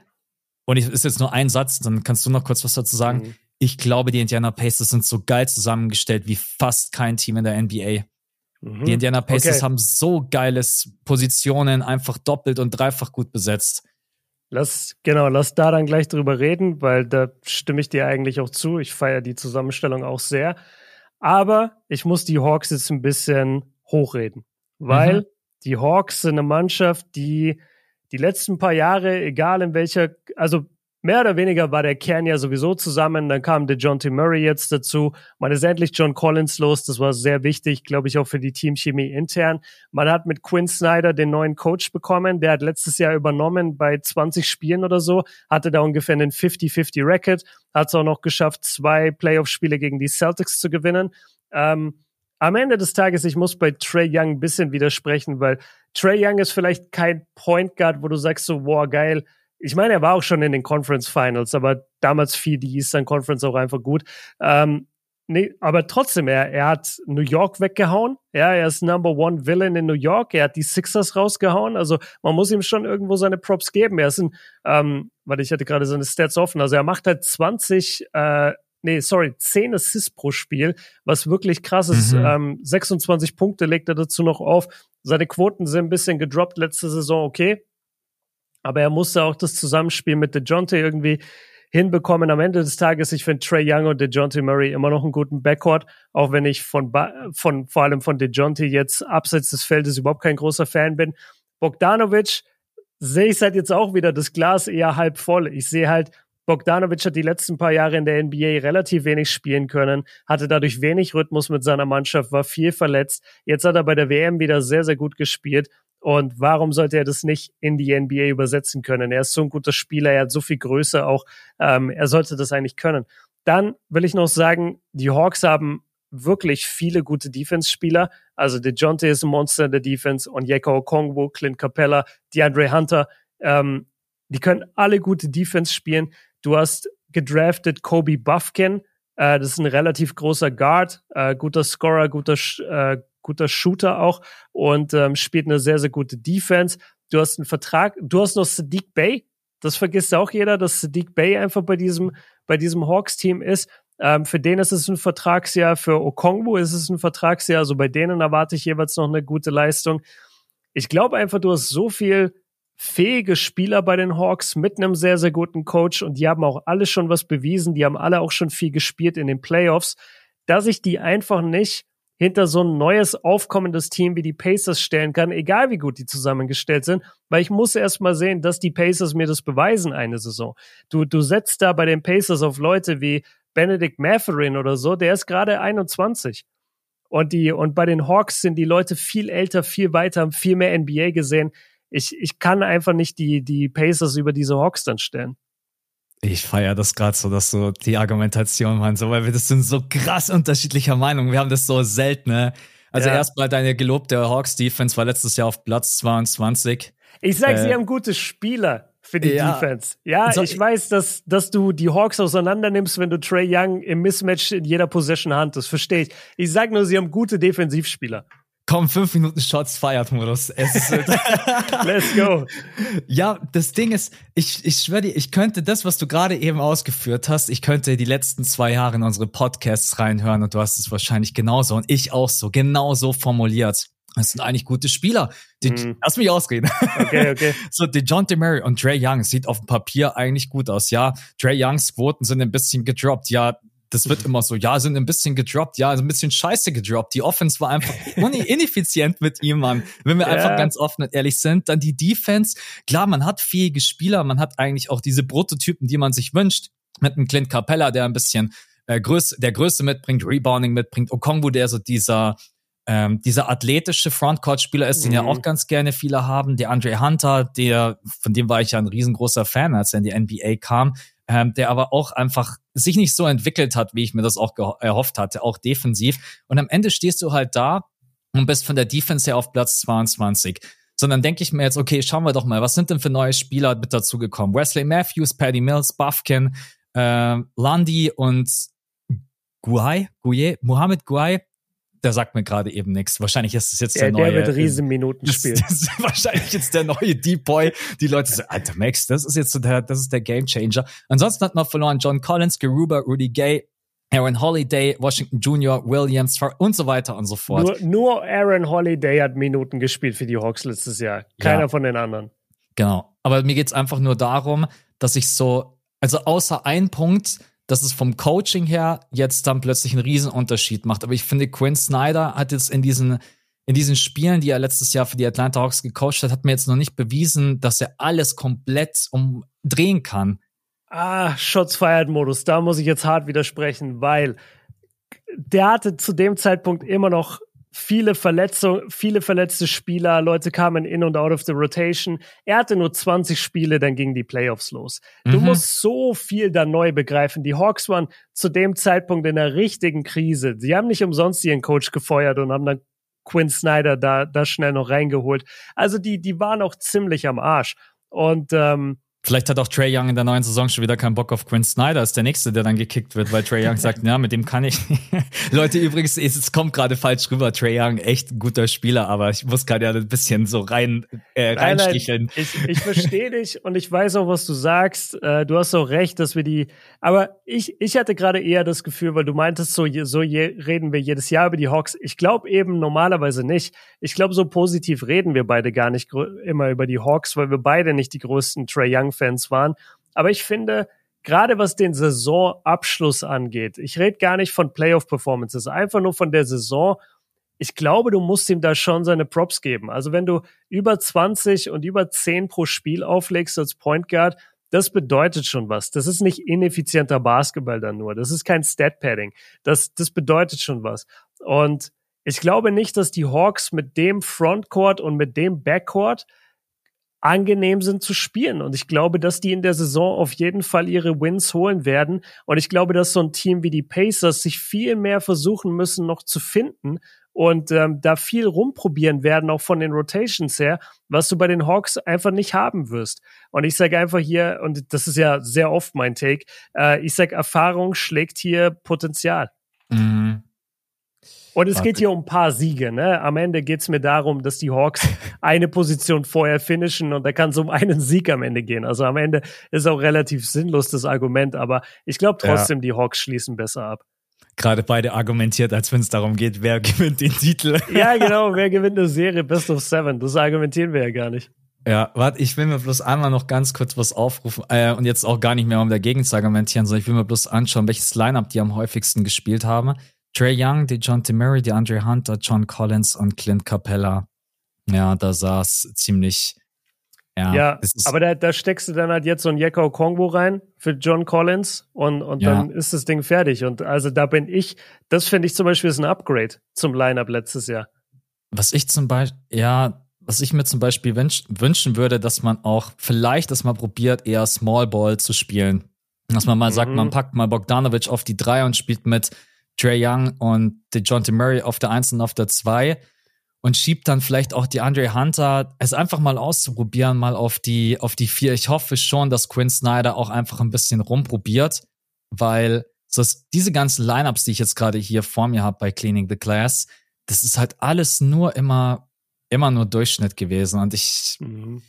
und es ist jetzt nur ein Satz, dann kannst du noch kurz was dazu sagen. Mhm. Ich glaube, die Indiana Pacers sind so geil zusammengestellt wie fast kein Team in der NBA. Mhm. Die Indiana Pacers okay. haben so geiles Positionen, einfach doppelt und dreifach gut besetzt. Lass, genau, lass da dann gleich drüber reden, weil da stimme ich dir eigentlich auch zu. Ich feiere die Zusammenstellung auch sehr. Aber ich muss die Hawks jetzt ein bisschen hochreden, weil mhm. die Hawks sind eine Mannschaft, die die letzten paar Jahre, egal in welcher, also mehr oder weniger war der Kern ja sowieso zusammen. Dann kam der John T. Murray jetzt dazu. Man ist endlich John Collins los. Das war sehr wichtig, glaube ich, auch für die Teamchemie intern. Man hat mit Quinn Snyder den neuen Coach bekommen. Der hat letztes Jahr übernommen bei 20 Spielen oder so. Hatte da ungefähr einen 50-50 Record. Hat es auch noch geschafft, zwei Playoff-Spiele gegen die Celtics zu gewinnen. Ähm, am Ende des Tages, ich muss bei Trey Young ein bisschen widersprechen, weil Trey Young ist vielleicht kein Point Guard, wo du sagst so, wow, geil. Ich meine, er war auch schon in den Conference Finals, aber damals fiel die Eastern Conference auch einfach gut. Ähm, nee, aber trotzdem, er, er hat New York weggehauen. Ja, er ist Number One Villain in New York. Er hat die Sixers rausgehauen. Also man muss ihm schon irgendwo seine Props geben. Er ist ein, ähm, warte, ich hatte gerade seine Stats offen. Also er macht halt 20 äh, nee, sorry, 10 Assists pro Spiel, was wirklich krass ist. Mhm. Ähm, 26 Punkte legt er dazu noch auf. Seine Quoten sind ein bisschen gedroppt letzte Saison, okay. Aber er musste auch das Zusammenspiel mit DeJounte irgendwie hinbekommen. Am Ende des Tages, ich finde Trey Young und DeJounte Murray immer noch einen guten Backcourt, auch wenn ich von, von vor allem von DeJounte jetzt abseits des Feldes überhaupt kein großer Fan bin. Bogdanovic sehe ich halt jetzt auch wieder das Glas eher halb voll. Ich sehe halt, Bogdanovic hat die letzten paar Jahre in der NBA relativ wenig spielen können, hatte dadurch wenig Rhythmus mit seiner Mannschaft, war viel verletzt. Jetzt hat er bei der WM wieder sehr, sehr gut gespielt. Und warum sollte er das nicht in die NBA übersetzen können? Er ist so ein guter Spieler, er hat so viel Größe auch. Ähm, er sollte das eigentlich können. Dann will ich noch sagen, die Hawks haben wirklich viele gute Defense-Spieler. Also DeJounte ist ein Monster in der Defense und Yeko Okongwu, Clint Capella, DeAndre Hunter. Ähm, die können alle gute Defense spielen. Du hast gedraftet Kobe Buffkin. Äh, das ist ein relativ großer Guard, äh, guter Scorer, guter, äh, guter Shooter auch und ähm, spielt eine sehr, sehr gute Defense. Du hast einen Vertrag, du hast noch Sadiq Bay. Das vergisst auch jeder, dass Sadiq Bay einfach bei diesem, bei diesem Hawks-Team ist. Ähm, für den ist es ein Vertragsjahr, für Okongwu ist es ein Vertragsjahr. Also bei denen erwarte ich jeweils noch eine gute Leistung. Ich glaube einfach, du hast so viel fähige Spieler bei den Hawks mit einem sehr, sehr guten Coach und die haben auch alle schon was bewiesen, die haben alle auch schon viel gespielt in den Playoffs, dass ich die einfach nicht hinter so ein neues aufkommendes Team wie die Pacers stellen kann, egal wie gut die zusammengestellt sind, weil ich muss erst mal sehen, dass die Pacers mir das beweisen eine Saison. Du, du setzt da bei den Pacers auf Leute wie Benedict Matherin oder so, der ist gerade 21. Und die, und bei den Hawks sind die Leute viel älter, viel weiter, haben viel mehr NBA gesehen ich, ich kann einfach nicht die, die Pacers über diese Hawks dann stellen. Ich feiere das gerade so, dass so die Argumentation so, weil wir das sind so krass unterschiedlicher Meinung. Wir haben das so selten, ne? Also ja. erstmal deine gelobte Hawks Defense war letztes Jahr auf Platz 22. Ich sag, äh, sie haben gute Spieler für die ja. Defense. Ja, so, ich weiß, dass, dass du die Hawks auseinander nimmst, wenn du Trey Young im Mismatch in jeder Possession hand. Das verstehe ich. Ich sag nur, sie haben gute Defensivspieler. Komm, fünf Minuten Shots feiert Modus. Let's go. Ja, das Ding ist, ich, ich schwöre dir, ich könnte das, was du gerade eben ausgeführt hast, ich könnte die letzten zwei Jahre in unsere Podcasts reinhören und du hast es wahrscheinlich genauso und ich auch so, genauso formuliert. Das sind eigentlich gute Spieler. Die, mm. Lass mich ausreden. Okay, okay. so, die John DeMary und Dre Young sieht auf dem Papier eigentlich gut aus. Ja, Dre Youngs Quoten sind ein bisschen gedroppt. Ja, das wird immer so, ja, sind ein bisschen gedroppt, ja, ein bisschen scheiße gedroppt. Die Offense war einfach ineffizient mit ihm, Mann. Wenn wir ja. einfach ganz offen und ehrlich sind, dann die Defense. Klar, man hat fähige Spieler, man hat eigentlich auch diese Prototypen, die man sich wünscht. Mit einem Clint Capella, der ein bisschen äh, Größe, der Größe mitbringt, Rebounding mitbringt. Okongwu, der so dieser ähm, dieser athletische Frontcourt-Spieler ist, den ja auch mhm. ganz gerne viele haben. Der Andre Hunter, der, von dem war ich ja ein riesengroßer Fan, als er in die NBA kam ähm, der aber auch einfach sich nicht so entwickelt hat, wie ich mir das auch erhofft hatte, auch defensiv. Und am Ende stehst du halt da und bist von der Defense her auf Platz 22. Sondern denke ich mir jetzt, okay, schauen wir doch mal, was sind denn für neue Spieler mit dazugekommen? Wesley Matthews, Paddy Mills, Buffkin, äh, Lundy und Guay, Guay, Mohamed Guay, der sagt mir gerade eben nichts. Wahrscheinlich ist es jetzt der, der neue. Der wird Riesenminuten spielen. Das, das ist wahrscheinlich jetzt der neue Deep Boy. Die Leute sagen, Alter Max, das ist jetzt so der, das ist der Game Changer. Ansonsten hat man verloren John Collins, Garuba, Rudy Gay, Aaron Holiday, Washington Jr., Williams und so weiter und so fort. Nur, nur Aaron Holiday hat Minuten gespielt für die Hawks letztes Jahr. Keiner ja. von den anderen. Genau. Aber mir geht's einfach nur darum, dass ich so, also außer ein Punkt, dass es vom Coaching her jetzt dann plötzlich einen Riesenunterschied macht. Aber ich finde, Quinn Snyder hat jetzt in diesen, in diesen Spielen, die er letztes Jahr für die Atlanta Hawks gecoacht hat, hat mir jetzt noch nicht bewiesen, dass er alles komplett umdrehen kann. Ah, Shots Fired Modus, da muss ich jetzt hart widersprechen, weil der hatte zu dem Zeitpunkt immer noch viele Verletzungen, viele verletzte Spieler, Leute kamen in und out of the rotation. Er hatte nur 20 Spiele, dann gingen die Playoffs los. Du mhm. musst so viel da neu begreifen. Die Hawks waren zu dem Zeitpunkt in einer richtigen Krise. Sie haben nicht umsonst ihren Coach gefeuert und haben dann Quinn Snyder da, da schnell noch reingeholt. Also die, die waren auch ziemlich am Arsch. Und ähm, Vielleicht hat auch Trey Young in der neuen Saison schon wieder keinen Bock auf Quinn Snyder, ist der Nächste, der dann gekickt wird, weil Trey Young sagt, ja, mit dem kann ich. Leute, übrigens, es kommt gerade falsch rüber. Trey Young, echt ein guter Spieler, aber ich muss gerade ja ein bisschen so rein äh, reinsticheln. ich, ich verstehe dich und ich weiß auch, was du sagst. Äh, du hast auch recht, dass wir die. Aber ich, ich hatte gerade eher das Gefühl, weil du meintest, so, so je, reden wir jedes Jahr über die Hawks. Ich glaube eben normalerweise nicht. Ich glaube, so positiv reden wir beide gar nicht immer über die Hawks, weil wir beide nicht die größten Trey Young Fans waren. Aber ich finde, gerade was den Saisonabschluss angeht, ich rede gar nicht von Playoff-Performances, einfach nur von der Saison. Ich glaube, du musst ihm da schon seine Props geben. Also wenn du über 20 und über 10 pro Spiel auflegst als Point Guard, das bedeutet schon was. Das ist nicht ineffizienter Basketball dann nur. Das ist kein Stat-Padding. Das, das bedeutet schon was. Und ich glaube nicht, dass die Hawks mit dem Frontcourt und mit dem Backcourt angenehm sind zu spielen. Und ich glaube, dass die in der Saison auf jeden Fall ihre Wins holen werden. Und ich glaube, dass so ein Team wie die Pacers sich viel mehr versuchen müssen, noch zu finden und ähm, da viel rumprobieren werden, auch von den Rotations her, was du bei den Hawks einfach nicht haben wirst. Und ich sage einfach hier, und das ist ja sehr oft mein Take, äh, ich sage, Erfahrung schlägt hier Potenzial. Mhm. Und es geht hier um ein paar Siege. Ne? Am Ende geht es mir darum, dass die Hawks eine Position vorher finishen und da kann es um einen Sieg am Ende gehen. Also am Ende ist auch relativ sinnlos das Argument, aber ich glaube trotzdem, ja. die Hawks schließen besser ab. Gerade beide argumentiert, als wenn es darum geht, wer gewinnt den Titel. ja, genau, wer gewinnt eine Serie Best of Seven. Das argumentieren wir ja gar nicht. Ja, warte, ich will mir bloß einmal noch ganz kurz was aufrufen äh, und jetzt auch gar nicht mehr, um dagegen zu argumentieren, sondern ich will mir bloß anschauen, welches Lineup die am häufigsten gespielt haben. Trey Young, die John Murray, die Andre Hunter, John Collins und Clint Capella. Ja, da saß ziemlich. Ja, ja aber da, da steckst du dann halt jetzt so ein Jekko Kongo rein für John Collins und, und ja. dann ist das Ding fertig. Und also da bin ich, das finde ich zum Beispiel ist ein Upgrade zum Lineup letztes Jahr. Was ich zum Beispiel, ja, was ich mir zum Beispiel wünsch, wünschen würde, dass man auch vielleicht das mal probiert, eher Small Ball zu spielen. Dass man mal mhm. sagt, man packt mal Bogdanovic auf die drei und spielt mit Trey Young und DeJounte Murray auf der 1 und auf der 2 und schiebt dann vielleicht auch die Andre Hunter, es einfach mal auszuprobieren, mal auf die, auf die 4. Ich hoffe schon, dass Quinn Snyder auch einfach ein bisschen rumprobiert, weil so diese ganzen Lineups, die ich jetzt gerade hier vor mir habe bei Cleaning the Class, das ist halt alles nur immer, immer nur Durchschnitt gewesen und ich, mhm.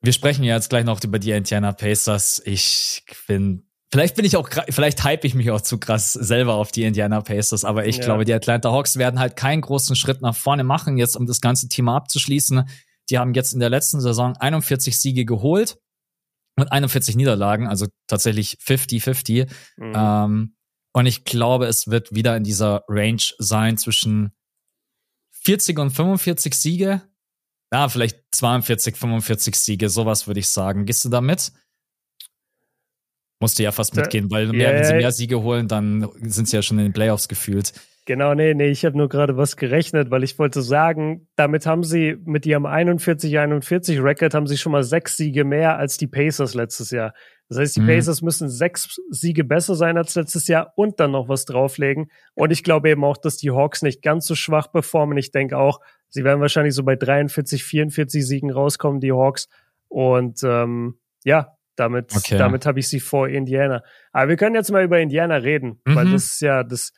wir sprechen ja jetzt gleich noch über die Indiana Pacers. Ich bin Vielleicht bin ich auch, vielleicht hype ich mich auch zu krass selber auf die Indiana Pacers, aber ich ja. glaube, die Atlanta Hawks werden halt keinen großen Schritt nach vorne machen, jetzt um das ganze Thema abzuschließen. Die haben jetzt in der letzten Saison 41 Siege geholt und 41 Niederlagen, also tatsächlich 50-50. Mhm. Ähm, und ich glaube, es wird wieder in dieser Range sein zwischen 40 und 45 Siege. Ja, vielleicht 42, 45 Siege, sowas würde ich sagen. Gehst du da mit? Musste ja fast mitgehen, weil mehr, yeah. wenn sie mehr Siege holen, dann sind sie ja schon in den Playoffs gefühlt. Genau, nee, nee, ich habe nur gerade was gerechnet, weil ich wollte sagen, damit haben sie mit ihrem 41-41 Record haben sie schon mal sechs Siege mehr als die Pacers letztes Jahr. Das heißt, die mhm. Pacers müssen sechs Siege besser sein als letztes Jahr und dann noch was drauflegen. Und ich glaube eben auch, dass die Hawks nicht ganz so schwach performen. Ich denke auch, sie werden wahrscheinlich so bei 43, 44 Siegen rauskommen, die Hawks. Und ähm, ja, damit, okay. damit habe ich sie vor Indiana. Aber wir können jetzt mal über Indiana reden, mhm. weil das ist ja das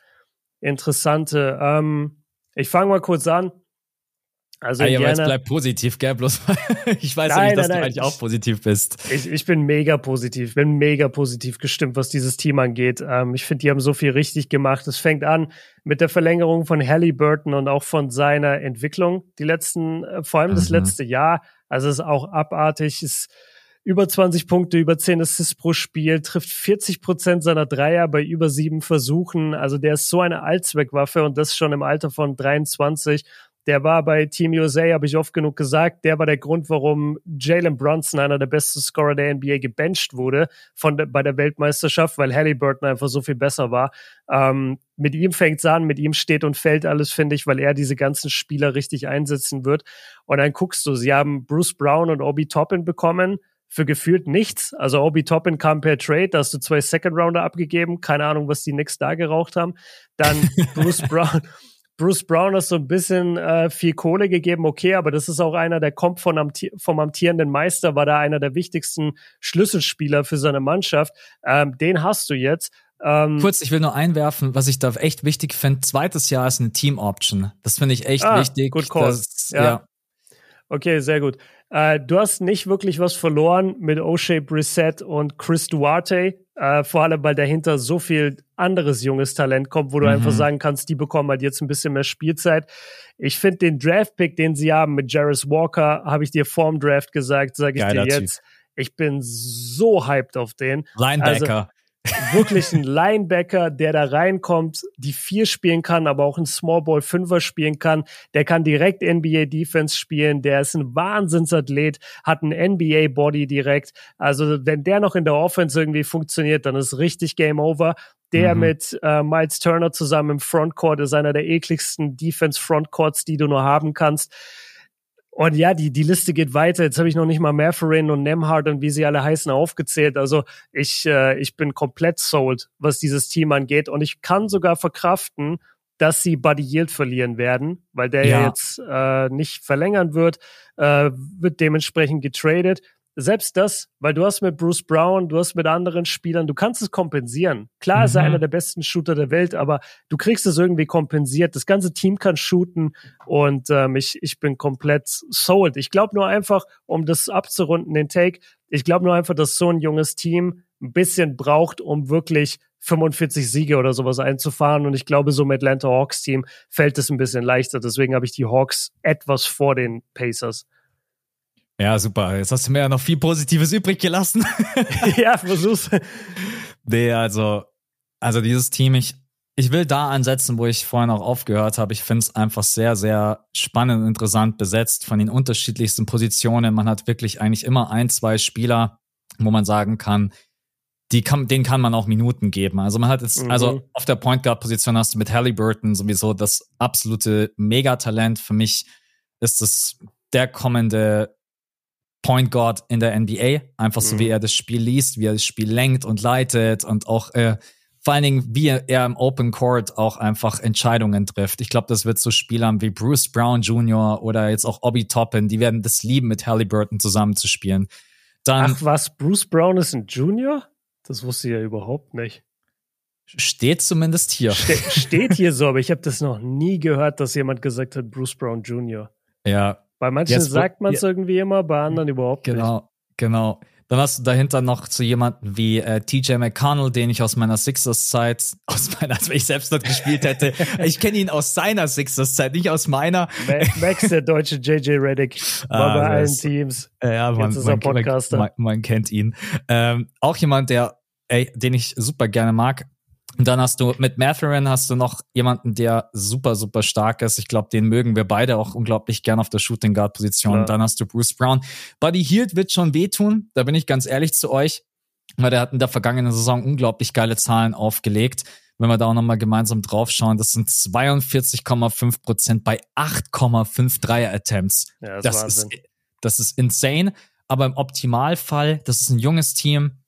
Interessante. Ähm, ich fange mal kurz an. Also ah, ja, Indiana, bleib positiv, gell? Bloß ich weiß nein, ja nicht, dass nein, du eigentlich auch positiv bist. Ich, ich bin mega positiv, bin mega positiv gestimmt, was dieses Team angeht. Ähm, ich finde, die haben so viel richtig gemacht. Es fängt an mit der Verlängerung von Halliburton und auch von seiner Entwicklung. Die letzten, äh, vor allem mhm. das letzte Jahr. Also es ist auch abartig. Es über 20 Punkte, über 10 Assists pro Spiel, trifft 40 Prozent seiner Dreier bei über sieben Versuchen. Also der ist so eine Allzweckwaffe und das schon im Alter von 23. der war bei Team USA, habe ich oft genug gesagt, der war der Grund, warum Jalen Brunson, einer der besten Scorer der NBA, gebencht wurde von de, bei der Weltmeisterschaft, weil Halliburton einfach so viel besser war. Ähm, mit ihm fängt es an, mit ihm steht und fällt alles, finde ich, weil er diese ganzen Spieler richtig einsetzen wird. Und dann guckst du, sie haben Bruce Brown und Obi Toppin bekommen für gefühlt nichts. Also Obi Toppin kam per Trade, da hast du zwei Second Rounder abgegeben, keine Ahnung, was die Knicks da geraucht haben. Dann Bruce Brown, Bruce Brown hat so ein bisschen äh, viel Kohle gegeben, okay, aber das ist auch einer, der kommt von amti vom amtierenden Meister, war da einer der wichtigsten Schlüsselspieler für seine Mannschaft. Ähm, den hast du jetzt. Ähm, Kurz, ich will nur einwerfen, was ich da echt wichtig finde. Zweites Jahr ist eine Team-Option. Das finde ich echt ah, wichtig. Gut call. Das, ja. ja. Okay, sehr gut. Äh, du hast nicht wirklich was verloren mit O'Shea Brissett und Chris Duarte. Äh, vor allem, weil dahinter so viel anderes junges Talent kommt, wo du mhm. einfach sagen kannst, die bekommen halt jetzt ein bisschen mehr Spielzeit. Ich finde den Draft-Pick, den sie haben mit Jarris Walker, habe ich dir vorm Draft gesagt, sage ich Geiler dir jetzt. Typ. Ich bin so hyped auf den. Linebacker. Also, wirklich ein Linebacker, der da reinkommt, die vier spielen kann, aber auch ein Small Ball Fünfer spielen kann. Der kann direkt NBA Defense spielen. Der ist ein Wahnsinnsathlet, hat ein NBA Body direkt. Also wenn der noch in der Offense irgendwie funktioniert, dann ist richtig Game Over. Der mhm. mit äh, Miles Turner zusammen im Frontcourt ist einer der ekligsten Defense Frontcourts, die du nur haben kannst. Und ja, die, die Liste geht weiter. Jetzt habe ich noch nicht mal Matherin und Nemhard und wie sie alle heißen aufgezählt. Also ich, äh, ich bin komplett sold, was dieses Team angeht. Und ich kann sogar verkraften, dass sie Buddy Yield verlieren werden, weil der ja, ja jetzt äh, nicht verlängern wird, äh, wird dementsprechend getradet selbst das, weil du hast mit Bruce Brown, du hast mit anderen Spielern, du kannst es kompensieren. Klar mhm. ist er mhm. einer der besten Shooter der Welt, aber du kriegst es irgendwie kompensiert. Das ganze Team kann shooten und ähm, ich, ich bin komplett sold. Ich glaube nur einfach, um das abzurunden, den Take, ich glaube nur einfach, dass so ein junges Team ein bisschen braucht, um wirklich 45 Siege oder sowas einzufahren. Und ich glaube, so mit Atlanta Hawks Team fällt es ein bisschen leichter. Deswegen habe ich die Hawks etwas vor den Pacers. Ja, super. Jetzt hast du mir ja noch viel Positives übrig gelassen. ja, versuch's. Nee, also, also dieses Team, ich, ich will da ansetzen, wo ich vorhin auch aufgehört habe. Ich finde es einfach sehr, sehr spannend und interessant besetzt von den unterschiedlichsten Positionen. Man hat wirklich eigentlich immer ein, zwei Spieler, wo man sagen kann, die kann, denen kann man auch Minuten geben. Also man hat jetzt, mhm. also auf der Point Guard Position hast du mit Halliburton sowieso das absolute Megatalent. Für mich ist es der kommende Point Guard in der NBA. Einfach so, mhm. wie er das Spiel liest, wie er das Spiel lenkt und leitet und auch äh, vor allen Dingen, wie er im Open Court auch einfach Entscheidungen trifft. Ich glaube, das wird so Spielern wie Bruce Brown Jr. oder jetzt auch Obi Toppin, die werden das lieben, mit Halliburton zusammenzuspielen. Dann, Ach was, Bruce Brown ist ein Junior? Das wusste ich ja überhaupt nicht. Steht zumindest hier. Ste steht hier so, aber ich habe das noch nie gehört, dass jemand gesagt hat, Bruce Brown Jr. Ja, bei manchen Jetzt, sagt man es ja, irgendwie immer, bei anderen überhaupt genau, nicht. Genau, genau. Dann hast du dahinter noch zu jemanden wie äh, TJ McConnell, den ich aus meiner Sixers-Zeit, aus meiner, als wenn ich selbst dort gespielt hätte. ich kenne ihn aus seiner Sixers-Zeit, nicht aus meiner. Max, der deutsche JJ Reddick, war ah, bei allen Teams. Ja, man, man, man, man, kennt ihn. Ähm, auch jemand, der, ey, den ich super gerne mag, und dann hast du mit Matherin hast du noch jemanden, der super, super stark ist. Ich glaube, den mögen wir beide auch unglaublich gern auf der Shooting Guard Position. Ja. Und dann hast du Bruce Brown. Buddy Hield wird schon wehtun. Da bin ich ganz ehrlich zu euch. Weil der hat in der vergangenen Saison unglaublich geile Zahlen aufgelegt. Wenn wir da auch nochmal gemeinsam draufschauen, das sind 42,5 Prozent bei 8,5 Dreier Attempts. Ja, das, das ist, das ist insane. Aber im Optimalfall, das ist ein junges Team,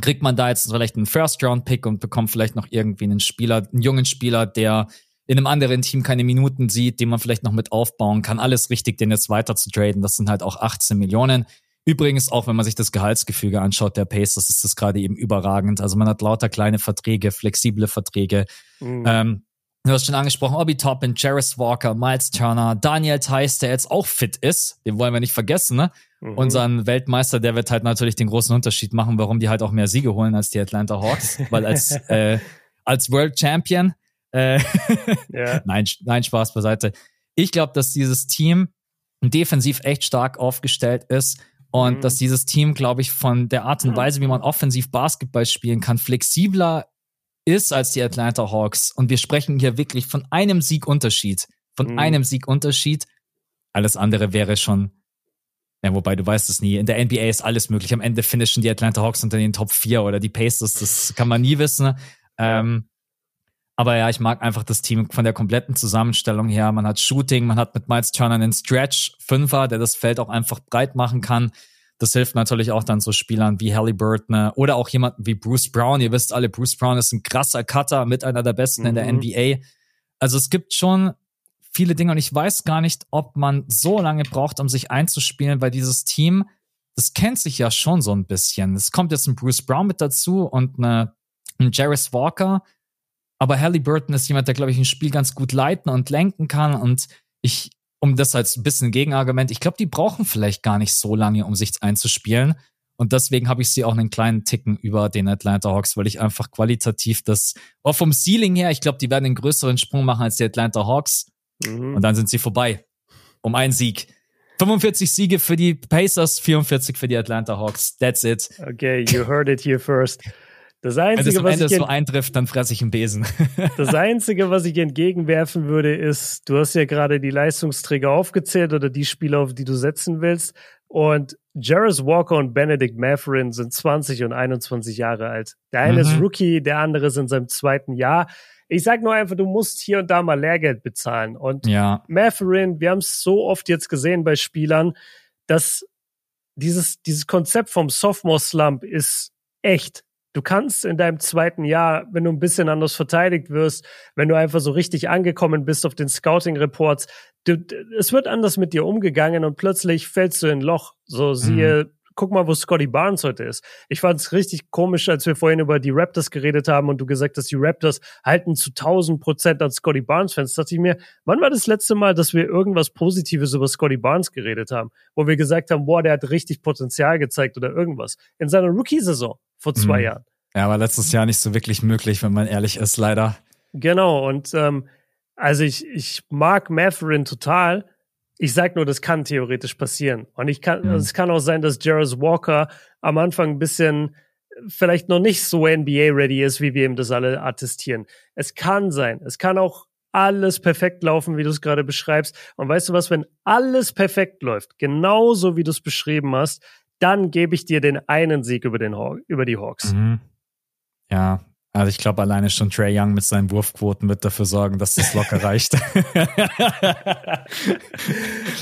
kriegt man da jetzt vielleicht einen First-Round-Pick und bekommt vielleicht noch irgendwie einen Spieler, einen jungen Spieler, der in einem anderen Team keine Minuten sieht, den man vielleicht noch mit aufbauen kann. Alles richtig, den jetzt weiter zu traden. Das sind halt auch 18 Millionen. Übrigens, auch wenn man sich das Gehaltsgefüge anschaut, der Pacers ist das gerade eben überragend. Also man hat lauter kleine Verträge, flexible Verträge. Mhm. Ähm, du hast schon angesprochen, Obi Toppin, Jarris Walker, Miles Turner, Daniel Theiss, der jetzt auch fit ist. Den wollen wir nicht vergessen, ne? Mhm. Unseren Weltmeister, der wird halt natürlich den großen Unterschied machen, warum die halt auch mehr Siege holen als die Atlanta Hawks, weil als, äh, als World Champion, äh, ja. nein, nein, Spaß beiseite. Ich glaube, dass dieses Team defensiv echt stark aufgestellt ist und mhm. dass dieses Team, glaube ich, von der Art und Weise, wie man offensiv Basketball spielen kann, flexibler ist als die Atlanta Hawks. Und wir sprechen hier wirklich von einem Siegunterschied von mhm. einem Sieg Unterschied. Alles andere wäre schon, ja, wobei du weißt es nie. In der NBA ist alles möglich. Am Ende finishen die Atlanta Hawks unter den Top 4 oder die Pacers, das kann man nie wissen. Ähm, aber ja, ich mag einfach das Team von der kompletten Zusammenstellung her. Man hat Shooting, man hat mit Miles Turner einen Stretch-Fünfer, der das Feld auch einfach breit machen kann. Das hilft natürlich auch dann so Spielern wie Halliburton oder auch jemanden wie Bruce Brown. Ihr wisst alle, Bruce Brown ist ein krasser Cutter, mit einer der besten mhm. in der NBA. Mhm. Also es gibt schon viele Dinge und ich weiß gar nicht, ob man so lange braucht, um sich einzuspielen, weil dieses Team, das kennt sich ja schon so ein bisschen. Es kommt jetzt ein Bruce Brown mit dazu und eine, ein Jarris Walker, aber Halliburton ist jemand, der, glaube ich, ein Spiel ganz gut leiten und lenken kann. Und ich, um das als ein bisschen Gegenargument, ich glaube, die brauchen vielleicht gar nicht so lange, um sich einzuspielen. Und deswegen habe ich sie auch einen kleinen Ticken über den Atlanta Hawks, weil ich einfach qualitativ das, auch vom Ceiling her, ich glaube, die werden einen größeren Sprung machen als die Atlanta Hawks. Mhm. Und dann sind sie vorbei. Um einen Sieg. 45 Siege für die Pacers, 44 für die Atlanta Hawks. That's it. Okay, you heard it here first. Das Einzige, Wenn es am Ende so eintrifft, dann fresse ich einen Besen. das Einzige, was ich entgegenwerfen würde, ist, du hast ja gerade die Leistungsträger aufgezählt oder die Spieler, auf die du setzen willst. Und Jarvis Walker und Benedict Matherin sind 20 und 21 Jahre alt. Der eine mhm. ist Rookie, der andere ist in seinem zweiten Jahr. Ich sag nur einfach, du musst hier und da mal Lehrgeld bezahlen. Und ja. Matherin, wir haben es so oft jetzt gesehen bei Spielern, dass dieses, dieses Konzept vom Sophomore Slump ist echt. Du kannst in deinem zweiten Jahr, wenn du ein bisschen anders verteidigt wirst, wenn du einfach so richtig angekommen bist auf den Scouting-Reports, es wird anders mit dir umgegangen und plötzlich fällst du in ein Loch. So siehe, mhm. Guck mal, wo Scotty Barnes heute ist. Ich fand es richtig komisch, als wir vorhin über die Raptors geredet haben und du gesagt hast, die Raptors halten zu 1000 Prozent an Scotty Barnes-Fans. Dachte ich mir, wann war das letzte Mal, dass wir irgendwas Positives über Scotty Barnes geredet haben? Wo wir gesagt haben, boah, der hat richtig Potenzial gezeigt oder irgendwas. In seiner Rookie-Saison vor zwei mhm. Jahren. Ja, war letztes Jahr nicht so wirklich möglich, wenn man ehrlich ist, leider. Genau, und ähm, also ich, ich mag Matherin total. Ich sag nur, das kann theoretisch passieren. Und ich kann, mhm. es kann auch sein, dass Jarvis Walker am Anfang ein bisschen vielleicht noch nicht so NBA-ready ist, wie wir ihm das alle attestieren. Es kann sein. Es kann auch alles perfekt laufen, wie du es gerade beschreibst. Und weißt du was, wenn alles perfekt läuft, genauso wie du es beschrieben hast, dann gebe ich dir den einen Sieg über, den Haw über die Hawks. Mhm. Ja, also ich glaube, alleine schon Trey Young mit seinen Wurfquoten wird dafür sorgen, dass das locker reicht.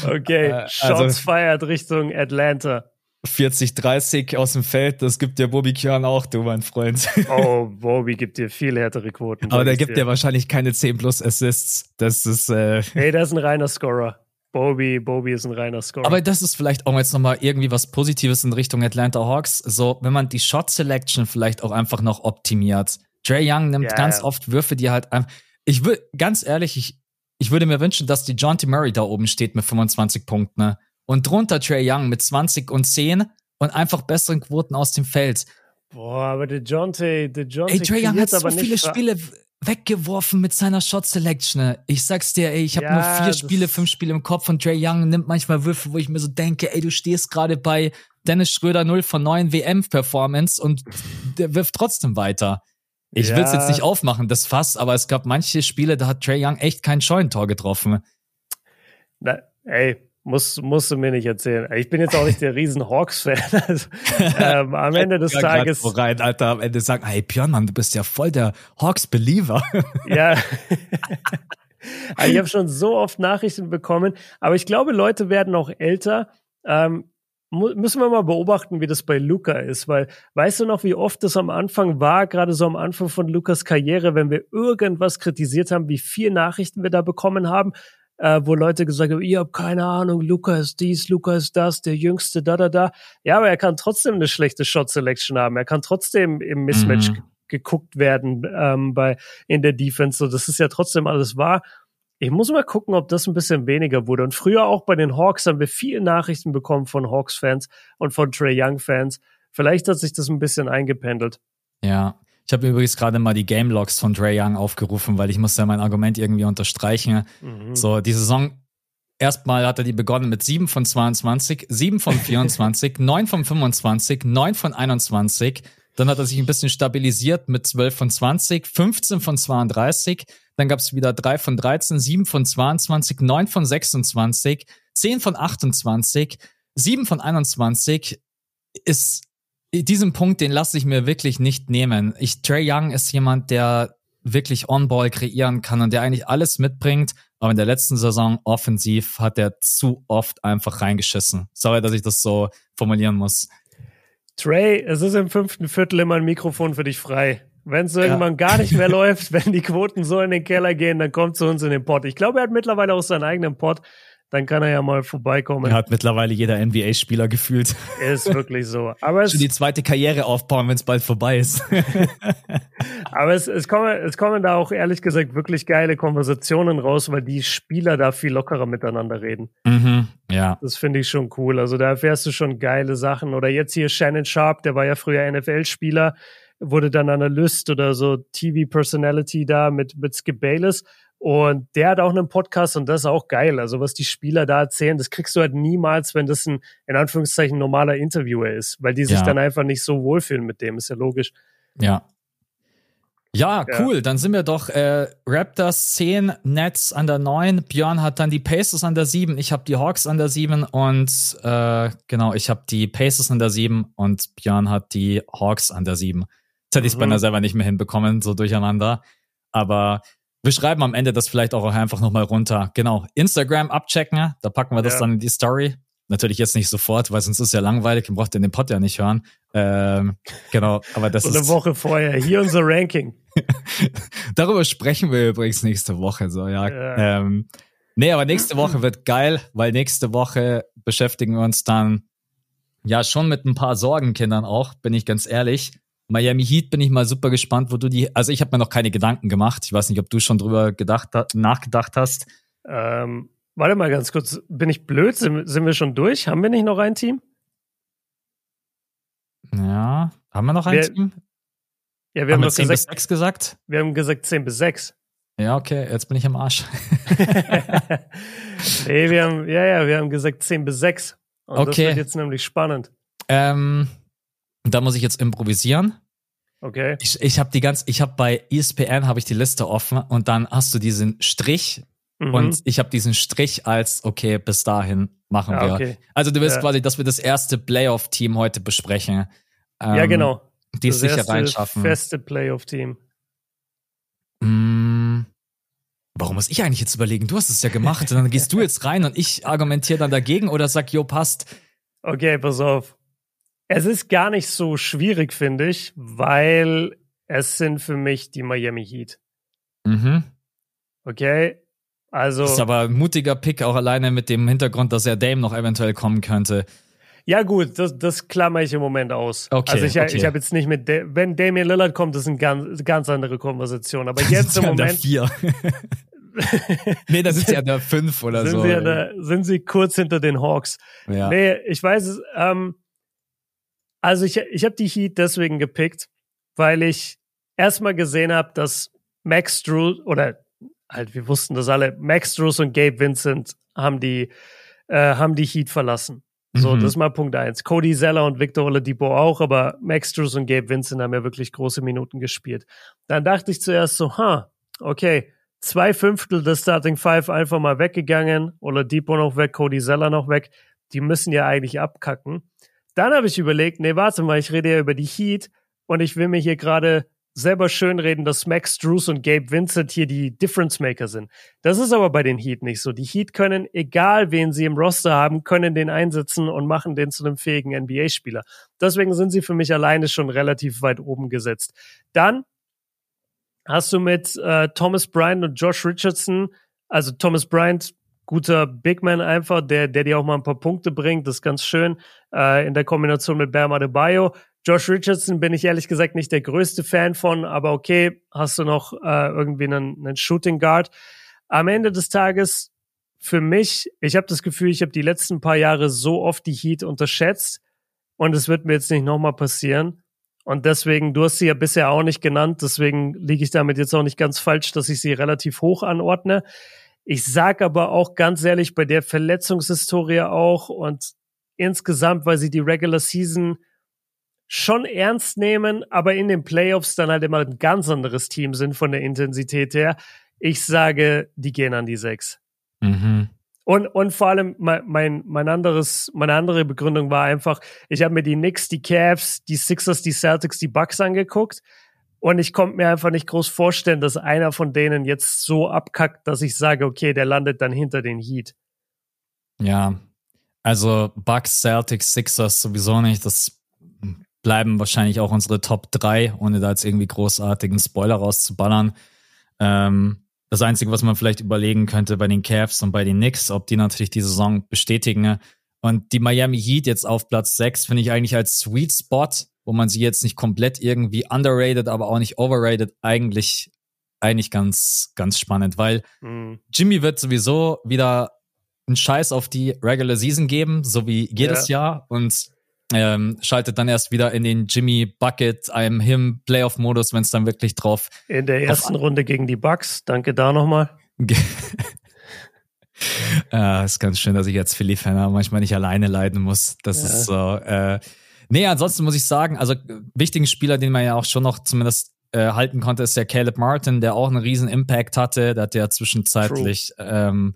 okay, äh, Shots also, fired Richtung Atlanta. 40, 30 aus dem Feld, das gibt dir Bobby Kjörn auch, du mein Freund. oh, Bobby gibt dir viel härtere Quoten. Aber der gibt dir wahrscheinlich keine 10 plus Assists. Das ist. Äh hey, der ist ein reiner Scorer. Bobby, Bobby ist ein reiner Scorer. Aber das ist vielleicht auch jetzt nochmal irgendwie was Positives in Richtung Atlanta Hawks. So, wenn man die Shot Selection vielleicht auch einfach noch optimiert. Trey Young nimmt yeah. ganz oft Würfe, die halt einfach. Ich will, ganz ehrlich, ich, ich würde mir wünschen, dass die John T. Murray da oben steht mit 25 Punkten. Ne? Und drunter Trey Young mit 20 und 10 und einfach besseren Quoten aus dem Feld. Boah, aber der John T. der John Ey, Trey Young hat so viele Spiele weggeworfen mit seiner Shot Selection. Ich sag's dir, ey, ich habe ja, nur vier Spiele, fünf Spiele im Kopf und Trey Young nimmt manchmal Würfe, wo ich mir so denke, ey, du stehst gerade bei Dennis Schröder 0 von 9 WM-Performance und der wirft trotzdem weiter. Ich ja. will's jetzt nicht aufmachen, das Fass, aber es gab manche Spiele, da hat Trey Young echt kein Scheunentor getroffen. Na, ey, muss, musst du mir nicht erzählen. Ich bin jetzt auch nicht der riesen Hawks-Fan. Also, ähm, am Ende des Tages. So rein, Alter, am Ende sagen, hey Björn, Mann, du bist ja voll der Hawks-Believer. ja. ich habe schon so oft Nachrichten bekommen, aber ich glaube, Leute werden auch älter. Ähm, müssen wir mal beobachten, wie das bei Luca ist, weil weißt du noch, wie oft das am Anfang war, gerade so am Anfang von Lukas Karriere, wenn wir irgendwas kritisiert haben, wie viel Nachrichten wir da bekommen haben, äh, wo Leute gesagt haben, ihr habt keine Ahnung, Luca ist dies, Luca ist das, der Jüngste, da, da, da. Ja, aber er kann trotzdem eine schlechte Shot Selection haben. Er kann trotzdem im Mismatch mhm. geguckt werden ähm, bei in der Defense. So, das ist ja trotzdem alles wahr. Ich muss mal gucken, ob das ein bisschen weniger wurde. Und früher auch bei den Hawks haben wir viele Nachrichten bekommen von Hawks-Fans und von Trey Young-Fans. Vielleicht hat sich das ein bisschen eingependelt. Ja, ich habe übrigens gerade mal die Game Logs von Dre Young aufgerufen, weil ich muss ja mein Argument irgendwie unterstreichen. Mhm. So, die Saison, erstmal hat er die begonnen mit 7 von 22, 7 von 24, 9 von 25, 9 von 21, Dann hat er sich ein bisschen stabilisiert mit 12 von 20, 15 von 32. Dann gab es wieder 3 von 13, 7 von 22, 9 von 26, 10 von 28, 7 von 21. Ist diesen Punkt, den lasse ich mir wirklich nicht nehmen. Ich, Trey Young ist jemand, der wirklich On-Ball kreieren kann und der eigentlich alles mitbringt. Aber in der letzten Saison offensiv hat er zu oft einfach reingeschissen. Sorry, dass ich das so formulieren muss. Trey, es ist im fünften Viertel immer ein Mikrofon für dich frei. Wenn es irgendwann ja. gar nicht mehr läuft, wenn die Quoten so in den Keller gehen, dann kommt zu uns in den Pod. Ich glaube, er hat mittlerweile auch seinen eigenen Pod dann kann er ja mal vorbeikommen. Er hat mittlerweile jeder NBA-Spieler gefühlt. Ist wirklich so. Aber Schon die zweite Karriere aufbauen, wenn es bald vorbei ist. Aber es, es, kommen, es kommen da auch ehrlich gesagt wirklich geile Konversationen raus, weil die Spieler da viel lockerer miteinander reden. Mhm, ja. Das finde ich schon cool. Also da erfährst du schon geile Sachen. Oder jetzt hier Shannon Sharp, der war ja früher NFL-Spieler, wurde dann Analyst oder so TV-Personality da mit, mit Skip Bayless und der hat auch einen Podcast und das ist auch geil. Also was die Spieler da erzählen, das kriegst du halt niemals, wenn das ein, in Anführungszeichen, normaler Interviewer ist, weil die sich ja. dann einfach nicht so wohlfühlen mit dem, ist ja logisch. Ja. Ja, cool. Ja. Dann sind wir doch äh, Raptors 10, Nets an der 9. Björn hat dann die Pacers an der 7. Ich habe die Hawks an der 7 und äh, genau, ich habe die Pacers an der 7 und Björn hat die Hawks an der 7. Jetzt hätte ich es mhm. beinahe selber nicht mehr hinbekommen, so durcheinander. Aber wir schreiben am Ende das vielleicht auch einfach nochmal runter. Genau. Instagram abchecken, da packen wir das ja. dann in die Story. Natürlich jetzt nicht sofort, weil sonst ist es ja langweilig, man braucht den Pod ja nicht hören. Ähm, genau, aber das ist. Eine Woche vorher, hier unser Ranking. Darüber sprechen wir übrigens nächste Woche, so, ja. ja. Ähm, nee, aber nächste Woche wird geil, weil nächste Woche beschäftigen wir uns dann ja schon mit ein paar Sorgenkindern auch, bin ich ganz ehrlich. Miami Heat bin ich mal super gespannt, wo du die. Also ich habe mir noch keine Gedanken gemacht. Ich weiß nicht, ob du schon drüber gedacht, nachgedacht hast. Ähm, warte mal ganz kurz. Bin ich blöd? Sind, sind wir schon durch? Haben wir nicht noch ein Team? Ja, haben wir noch ein wir, Team? Ja, wir haben, haben wir 10 gesagt, bis 6 gesagt. Wir haben gesagt 10 bis 6. Ja, okay, jetzt bin ich am Arsch. nee, wir haben, ja, ja, wir haben gesagt 10 bis 6. Und okay. das wird jetzt nämlich spannend. Ähm, da muss ich jetzt improvisieren. Okay. Ich, ich habe die ganz, ich habe bei ESPN habe ich die Liste offen und dann hast du diesen Strich mhm. und ich habe diesen Strich als okay bis dahin machen ja, wir. Okay. Also du willst ja. quasi, dass wir das erste Playoff-Team heute besprechen. Ähm, ja genau. Die es sicher reinschaffen. Feste Playoff-Team. Mm, warum muss ich eigentlich jetzt überlegen? Du hast es ja gemacht und dann gehst du jetzt rein und ich argumentiere dann dagegen oder sag, jo passt. Okay, pass auf. Es ist gar nicht so schwierig, finde ich, weil es sind für mich die Miami Heat. Mhm. Okay. Also. Das ist aber ein mutiger Pick, auch alleine mit dem Hintergrund, dass er Dame noch eventuell kommen könnte. Ja, gut, das, das klammer ich im Moment aus. Okay, also ich, okay. ich habe jetzt nicht mit, De wenn Damian Lillard kommt, das ist eine ganz, ganz andere Konversation. Aber jetzt im Moment. Vier. nee, da sind sie an der fünf oder sind so. Sie der, sind sie kurz hinter den Hawks. Ja. Nee, ich weiß es, ähm, also ich, ich habe die Heat deswegen gepickt, weil ich erstmal gesehen habe, dass Max Drew oder halt, wir wussten das alle, Max Drews und Gabe Vincent haben die, äh, haben die Heat verlassen. So, mhm. das ist mal Punkt eins. Cody Zeller und Victor Oladipo auch, aber Max Drews und Gabe Vincent haben ja wirklich große Minuten gespielt. Dann dachte ich zuerst so, ha, okay, zwei Fünftel des Starting Five einfach mal weggegangen, Oladipo noch weg, Cody Zeller noch weg. Die müssen ja eigentlich abkacken. Dann habe ich überlegt, nee, warte mal, ich rede ja über die Heat und ich will mir hier gerade selber schönreden, dass Max Drews und Gabe Vincent hier die Difference Maker sind. Das ist aber bei den Heat nicht so. Die Heat können, egal wen sie im Roster haben, können den einsetzen und machen den zu einem fähigen NBA-Spieler. Deswegen sind sie für mich alleine schon relativ weit oben gesetzt. Dann hast du mit äh, Thomas Bryant und Josh Richardson, also Thomas Bryant guter Big Man einfach, der, der dir auch mal ein paar Punkte bringt. Das ist ganz schön äh, in der Kombination mit Bam Adebayo. Josh Richardson bin ich ehrlich gesagt nicht der größte Fan von, aber okay, hast du noch äh, irgendwie einen, einen Shooting Guard. Am Ende des Tages für mich, ich habe das Gefühl, ich habe die letzten paar Jahre so oft die Heat unterschätzt und es wird mir jetzt nicht nochmal passieren. Und deswegen, du hast sie ja bisher auch nicht genannt, deswegen liege ich damit jetzt auch nicht ganz falsch, dass ich sie relativ hoch anordne. Ich sag aber auch ganz ehrlich, bei der Verletzungshistorie auch und insgesamt, weil sie die Regular Season schon ernst nehmen, aber in den Playoffs dann halt immer ein ganz anderes Team sind von der Intensität her. Ich sage, die gehen an die sechs. Mhm. Und, und vor allem mein, mein, anderes, meine andere Begründung war einfach, ich habe mir die Knicks, die Cavs, die Sixers, die Celtics, die Bucks angeguckt und ich konnte mir einfach nicht groß vorstellen, dass einer von denen jetzt so abkackt, dass ich sage, okay, der landet dann hinter den Heat. Ja, also Bucks, Celtics, Sixers sowieso nicht. Das bleiben wahrscheinlich auch unsere Top 3, ohne da jetzt irgendwie großartigen Spoiler rauszuballern. Ähm, das Einzige, was man vielleicht überlegen könnte bei den Cavs und bei den Knicks, ob die natürlich die Saison bestätigen. Und die Miami Heat jetzt auf Platz 6 finde ich eigentlich als Sweet Spot wo man sie jetzt nicht komplett irgendwie underrated, aber auch nicht overrated, eigentlich, eigentlich ganz, ganz spannend, weil mhm. Jimmy wird sowieso wieder einen Scheiß auf die Regular Season geben, so wie jedes ja. Jahr und ähm, schaltet dann erst wieder in den Jimmy Bucket, einem Him Playoff Modus, wenn es dann wirklich drauf. In der ersten Runde gegen die Bucks. Danke da nochmal. ja, ist ganz schön, dass ich als Philly-Fan manchmal nicht alleine leiden muss. Das ja. ist so. Äh, Nee, ansonsten muss ich sagen, also wichtigen Spieler, den man ja auch schon noch zumindest äh, halten konnte, ist der Caleb Martin, der auch einen riesen Impact hatte. Der hat ja zwischenzeitlich ähm,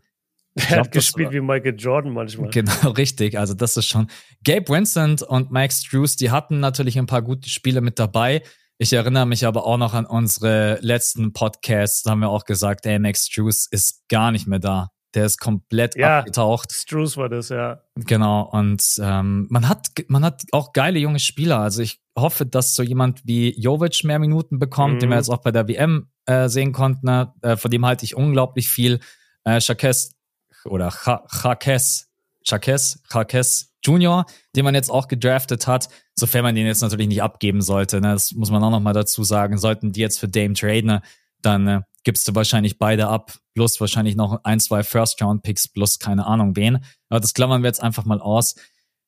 er hat gespielt wie Michael Jordan manchmal. Genau, richtig. Also das ist schon. Gabe Vincent und Max Drews, die hatten natürlich ein paar gute Spiele mit dabei. Ich erinnere mich aber auch noch an unsere letzten Podcasts. Da haben wir auch gesagt, ey, Max Drews ist gar nicht mehr da. Der ist komplett ja, abgetaucht. Struce war das, ja. Genau. Und ähm, man hat man hat auch geile junge Spieler. Also ich hoffe, dass so jemand wie Jovic mehr Minuten bekommt, mhm. den wir jetzt auch bei der WM äh, sehen konnten. Ne? Äh, von dem halte ich unglaublich viel. Äh, Chakes oder Chakes, Chakes, Chakes Junior, den man jetzt auch gedraftet hat, sofern man den jetzt natürlich nicht abgeben sollte. Ne? Das muss man auch noch mal dazu sagen. Sollten die jetzt für Dame traden, ne? dann äh, gibst du wahrscheinlich beide ab, plus wahrscheinlich noch ein, zwei First-Round-Picks, plus keine Ahnung wen. Aber das klammern wir jetzt einfach mal aus.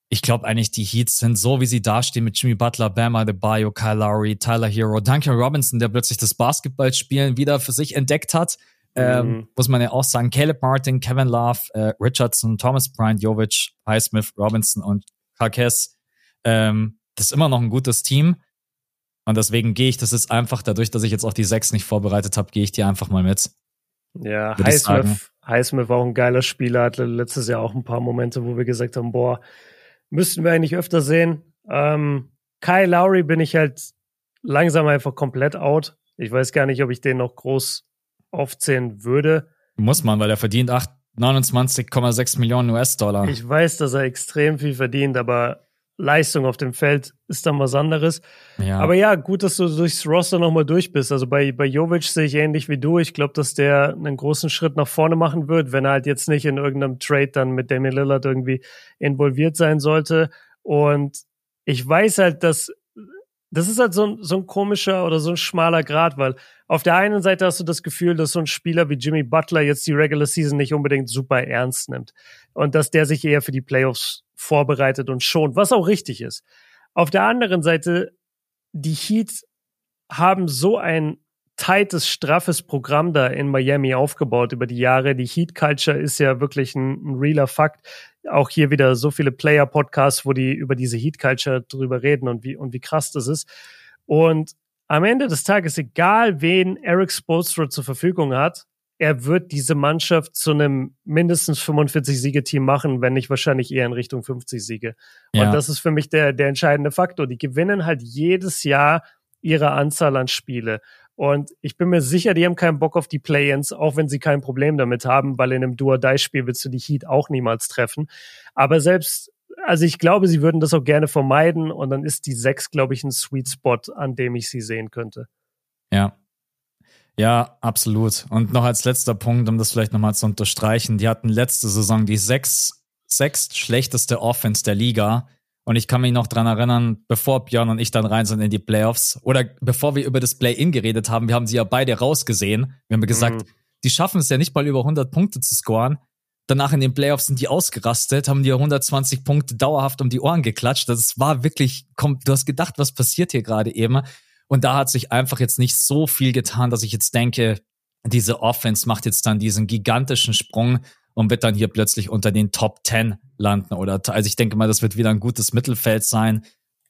Ich glaube eigentlich, die Heats sind so, wie sie dastehen mit Jimmy Butler, Bama Bio, Kyle Lowry, Tyler Hero, Duncan Robinson, der plötzlich das Basketballspielen wieder für sich entdeckt hat. Ähm, mhm. muss man ja auch sagen, Caleb Martin, Kevin Love, äh, Richardson, Thomas Bryant, Jovic, Highsmith, Robinson und Karkes. Ähm, das ist immer noch ein gutes Team. Und deswegen gehe ich das jetzt einfach, dadurch, dass ich jetzt auch die sechs nicht vorbereitet habe, gehe ich die einfach mal mit. Ja, Highsmith, Highsmith war auch ein geiler Spieler, hatte letztes Jahr auch ein paar Momente, wo wir gesagt haben, boah, müssten wir eigentlich öfter sehen. Ähm, Kyle Lowry bin ich halt langsam einfach komplett out. Ich weiß gar nicht, ob ich den noch groß aufzählen würde. Muss man, weil er verdient 29,6 Millionen US-Dollar. Ich weiß, dass er extrem viel verdient, aber Leistung auf dem Feld ist dann was anderes. Ja. Aber ja, gut, dass du durchs Roster nochmal durch bist. Also bei, bei Jovic sehe ich ähnlich wie du. Ich glaube, dass der einen großen Schritt nach vorne machen wird, wenn er halt jetzt nicht in irgendeinem Trade dann mit Damian Lillard irgendwie involviert sein sollte. Und ich weiß halt, dass das ist halt so ein, so ein komischer oder so ein schmaler Grad, weil auf der einen Seite hast du das Gefühl, dass so ein Spieler wie Jimmy Butler jetzt die Regular Season nicht unbedingt super ernst nimmt und dass der sich eher für die Playoffs vorbereitet und schont, was auch richtig ist. Auf der anderen Seite, die Heat haben so ein tightes, straffes Programm da in Miami aufgebaut über die Jahre. Die Heat Culture ist ja wirklich ein, ein realer Fakt. Auch hier wieder so viele Player-Podcasts, wo die über diese Heat Culture drüber reden und wie, und wie krass das ist. Und am Ende des Tages, egal wen Eric Spoelstra zur Verfügung hat, er wird diese Mannschaft zu einem mindestens 45 Siegeteam machen, wenn nicht wahrscheinlich eher in Richtung 50 Siege. Ja. Und das ist für mich der, der entscheidende Faktor. Die gewinnen halt jedes Jahr ihre Anzahl an Spiele. Und ich bin mir sicher, die haben keinen Bock auf die Play-ins, auch wenn sie kein Problem damit haben, weil in einem Do-or-Die-Spiel willst du die Heat auch niemals treffen. Aber selbst, also ich glaube, sie würden das auch gerne vermeiden und dann ist die 6, glaube ich, ein Sweet Spot, an dem ich sie sehen könnte. Ja, ja, absolut. Und noch als letzter Punkt, um das vielleicht nochmal zu unterstreichen, die hatten letzte Saison die sechs, sechst schlechteste Offense der Liga. Und ich kann mich noch dran erinnern, bevor Björn und ich dann rein sind in die Playoffs oder bevor wir über das Play-In geredet haben, wir haben sie ja beide rausgesehen. Wir haben gesagt, mhm. die schaffen es ja nicht mal über 100 Punkte zu scoren. Danach in den Playoffs sind die ausgerastet, haben dir 120 Punkte dauerhaft um die Ohren geklatscht. Das war wirklich, komm, du hast gedacht, was passiert hier gerade eben? Und da hat sich einfach jetzt nicht so viel getan, dass ich jetzt denke, diese Offense macht jetzt dann diesen gigantischen Sprung und wird dann hier plötzlich unter den Top 10 landen oder also ich denke mal, das wird wieder ein gutes Mittelfeld sein.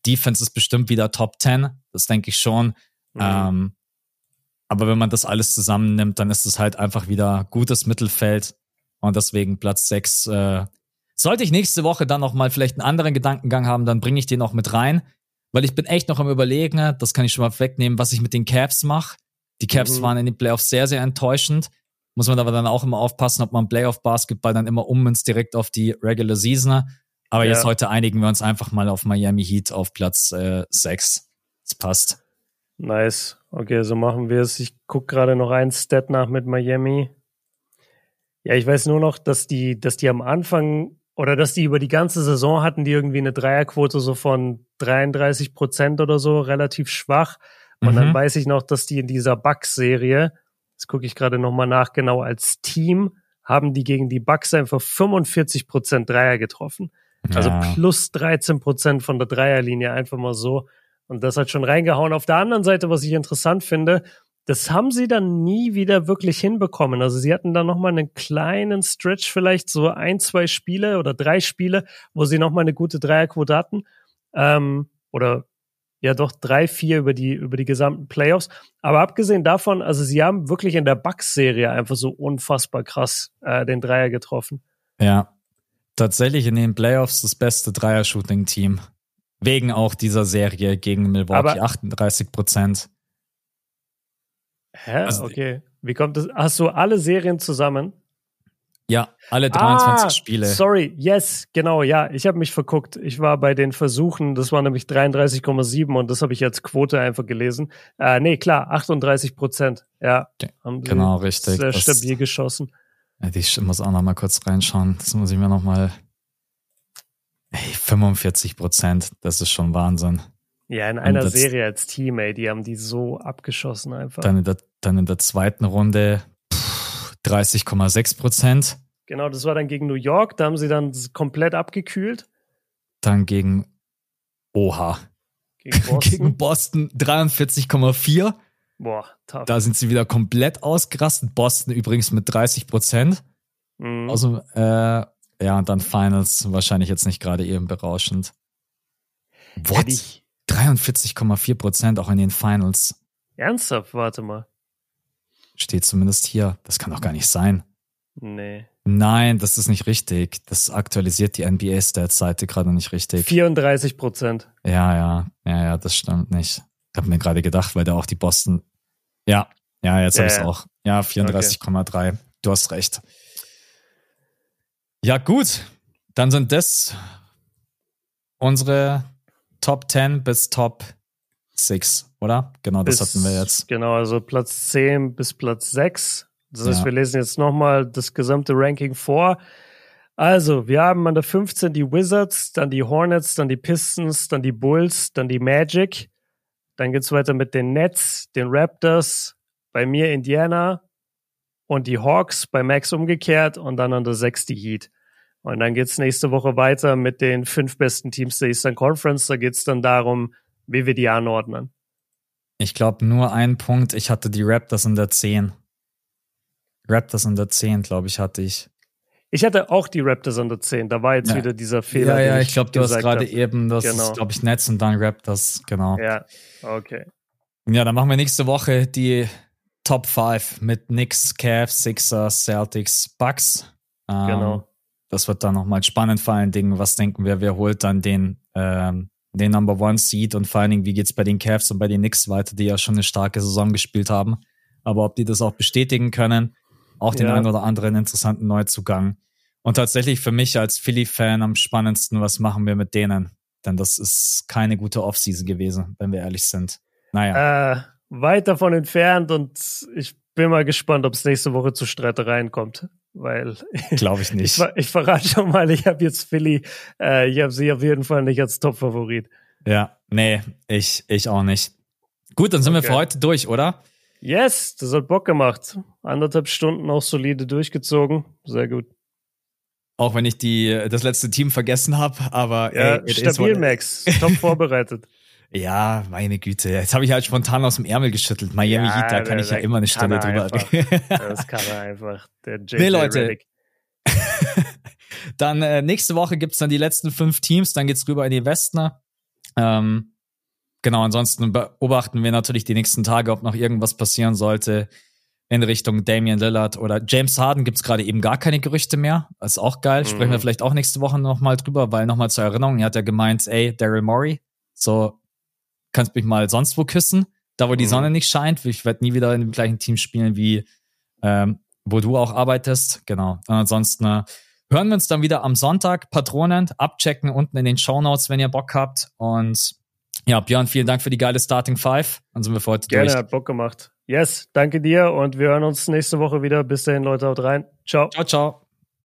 Defense ist bestimmt wieder Top 10, das denke ich schon. Mhm. Ähm, aber wenn man das alles zusammennimmt, dann ist es halt einfach wieder gutes Mittelfeld. Und deswegen Platz 6. Äh, sollte ich nächste Woche dann noch mal vielleicht einen anderen Gedankengang haben, dann bringe ich den auch mit rein. Weil ich bin echt noch am überlegen, das kann ich schon mal wegnehmen, was ich mit den Caps mache. Die Caps mhm. waren in den Playoffs sehr, sehr enttäuschend. Muss man aber dann auch immer aufpassen, ob man Playoff-Basketball dann immer ummünzt direkt auf die Regular Season. Aber ja. jetzt heute einigen wir uns einfach mal auf Miami Heat auf Platz äh, 6. Das passt. Nice. Okay, so machen wir es. Ich gucke gerade noch einen Stat nach mit Miami. Ja, ich weiß nur noch, dass die, dass die am Anfang oder dass die über die ganze Saison hatten, die irgendwie eine Dreierquote so von 33 Prozent oder so, relativ schwach. Und mhm. dann weiß ich noch, dass die in dieser Bucks-Serie, das gucke ich gerade nochmal nach, genau als Team haben die gegen die Bucks einfach 45 Prozent Dreier getroffen. Also ja. plus 13 Prozent von der Dreierlinie einfach mal so. Und das hat schon reingehauen. Auf der anderen Seite, was ich interessant finde, das haben sie dann nie wieder wirklich hinbekommen. Also sie hatten dann nochmal einen kleinen Stretch, vielleicht so ein, zwei Spiele oder drei Spiele, wo sie nochmal eine gute Dreierquote hatten. Ähm, oder ja doch drei, vier über die, über die gesamten Playoffs. Aber abgesehen davon, also sie haben wirklich in der Bucks-Serie einfach so unfassbar krass äh, den Dreier getroffen. Ja, tatsächlich in den Playoffs das beste Dreier-Shooting-Team. Wegen auch dieser Serie gegen Milwaukee, Aber 38 Prozent. Hä? Also, okay. Wie kommt das? Hast du alle Serien zusammen? Ja, alle 23 ah, Spiele. Sorry, yes, genau, ja. Ich habe mich verguckt. Ich war bei den Versuchen, das war nämlich 33,7 und das habe ich als Quote einfach gelesen. Äh, nee, klar, 38 Prozent. Ja, haben genau, richtig. Sehr das, stabil geschossen. Ja, ich muss auch noch mal kurz reinschauen. Das muss ich mir noch mal. Ey, 45 Prozent, das ist schon Wahnsinn. Ja, in einer das, Serie als Team, ey, die haben die so abgeschossen einfach. Dann in der, dann in der zweiten Runde 30,6 Prozent. Genau, das war dann gegen New York, da haben sie dann komplett abgekühlt. Dann gegen Oha. Gegen Boston, gegen Boston 43,4. Boah, tough. Da sind sie wieder komplett ausgerastet. Boston übrigens mit 30 Prozent. Mhm. Also, äh, ja, und dann Finals wahrscheinlich jetzt nicht gerade eben berauschend. What? 43,4 Prozent auch in den Finals. Ernsthaft? Warte mal. Steht zumindest hier. Das kann doch gar nicht sein. Nee. Nein, das ist nicht richtig. Das aktualisiert die NBA-Stats-Seite gerade nicht richtig. 34 Prozent. Ja, ja, ja, ja, das stimmt nicht. Ich habe mir gerade gedacht, weil da auch die Boston. Ja, ja, jetzt habe ich es auch. Ja, 34,3. Okay. Du hast recht. Ja, gut. Dann sind das unsere Top 10 bis Top 6, oder? Genau, das bis, hatten wir jetzt. Genau, also Platz 10 bis Platz 6. Das heißt, ja. wir lesen jetzt nochmal das gesamte Ranking vor. Also, wir haben an der 15 die Wizards, dann die Hornets, dann die Pistons, dann die Bulls, dann die Magic. Dann geht's weiter mit den Nets, den Raptors, bei mir Indiana und die Hawks, bei Max umgekehrt und dann an der 6 die Heat. Und dann geht's nächste Woche weiter mit den fünf besten Teams der Eastern Conference. Da geht's dann darum, wie wir die anordnen. Ich glaube nur ein Punkt. Ich hatte die Raptors in der 10. Raptors in der 10, glaube ich, hatte ich. Ich hatte auch die Raptors in der 10. Da war jetzt ja. wieder dieser Fehler. Ja, ja, ich glaube, du hast gerade eben, das genau. glaube ich, Nets und dann Raptors, genau. Ja, okay. Ja, dann machen wir nächste Woche die Top 5 mit Knicks, Cavs, Sixers, Celtics, Bucks. Ähm, genau. Das wird dann nochmal spannend vor allen Dingen. Was denken wir, wer holt dann den, ähm, den Number One Seed und vor allen Dingen, wie geht's bei den Cavs und bei den Knicks weiter, die ja schon eine starke Saison gespielt haben. Aber ob die das auch bestätigen können, auch den ja. einen oder anderen interessanten Neuzugang. Und tatsächlich für mich als Philly-Fan am spannendsten, was machen wir mit denen? Denn das ist keine gute Offseason gewesen, wenn wir ehrlich sind. Naja. Äh, weit davon entfernt und ich bin mal gespannt, ob es nächste Woche zu Streitereien kommt weil glaube ich nicht. ich, ich, verrate schon mal, ich habe jetzt Philly, äh, ich habe sie auf jeden Fall nicht als Top-Favorit. Ja, nee, ich, ich auch nicht. Gut, dann sind okay. wir für heute durch, oder? Yes, das hat Bock gemacht. Anderthalb Stunden auch solide durchgezogen. Sehr gut. Auch wenn ich die, das letzte Team vergessen habe, aber ja, ey, stabil, Max. Top vorbereitet. Ja, meine Güte. Jetzt habe ich halt spontan aus dem Ärmel geschüttelt. Miami ja, Heat, da kann ich ja immer eine Stunde drüber reden. das kann er einfach. Der JJ nee, Leute. dann äh, nächste Woche gibt's dann die letzten fünf Teams, dann geht's rüber in die Westner. Ähm, genau, ansonsten beobachten wir natürlich die nächsten Tage, ob noch irgendwas passieren sollte in Richtung Damian Lillard oder James Harden gibt es gerade eben gar keine Gerüchte mehr. Das ist auch geil. Sprechen mhm. wir vielleicht auch nächste Woche nochmal drüber, weil nochmal zur Erinnerung, er hat ja gemeint, ey, Daryl Morey, so kannst mich mal sonst wo küssen, da wo die mhm. Sonne nicht scheint. Ich werde nie wieder in dem gleichen Team spielen wie ähm, wo du auch arbeitest. Genau. Und ansonsten äh, hören wir uns dann wieder am Sonntag. Patronen abchecken unten in den Show Notes, wenn ihr Bock habt. Und ja, Björn, vielen Dank für die geile Starting Five. Dann sind wir für heute Gerne, durch. hat Bock gemacht. Yes, danke dir und wir hören uns nächste Woche wieder. Bis dahin, Leute, haut rein. Ciao. Ciao, ciao.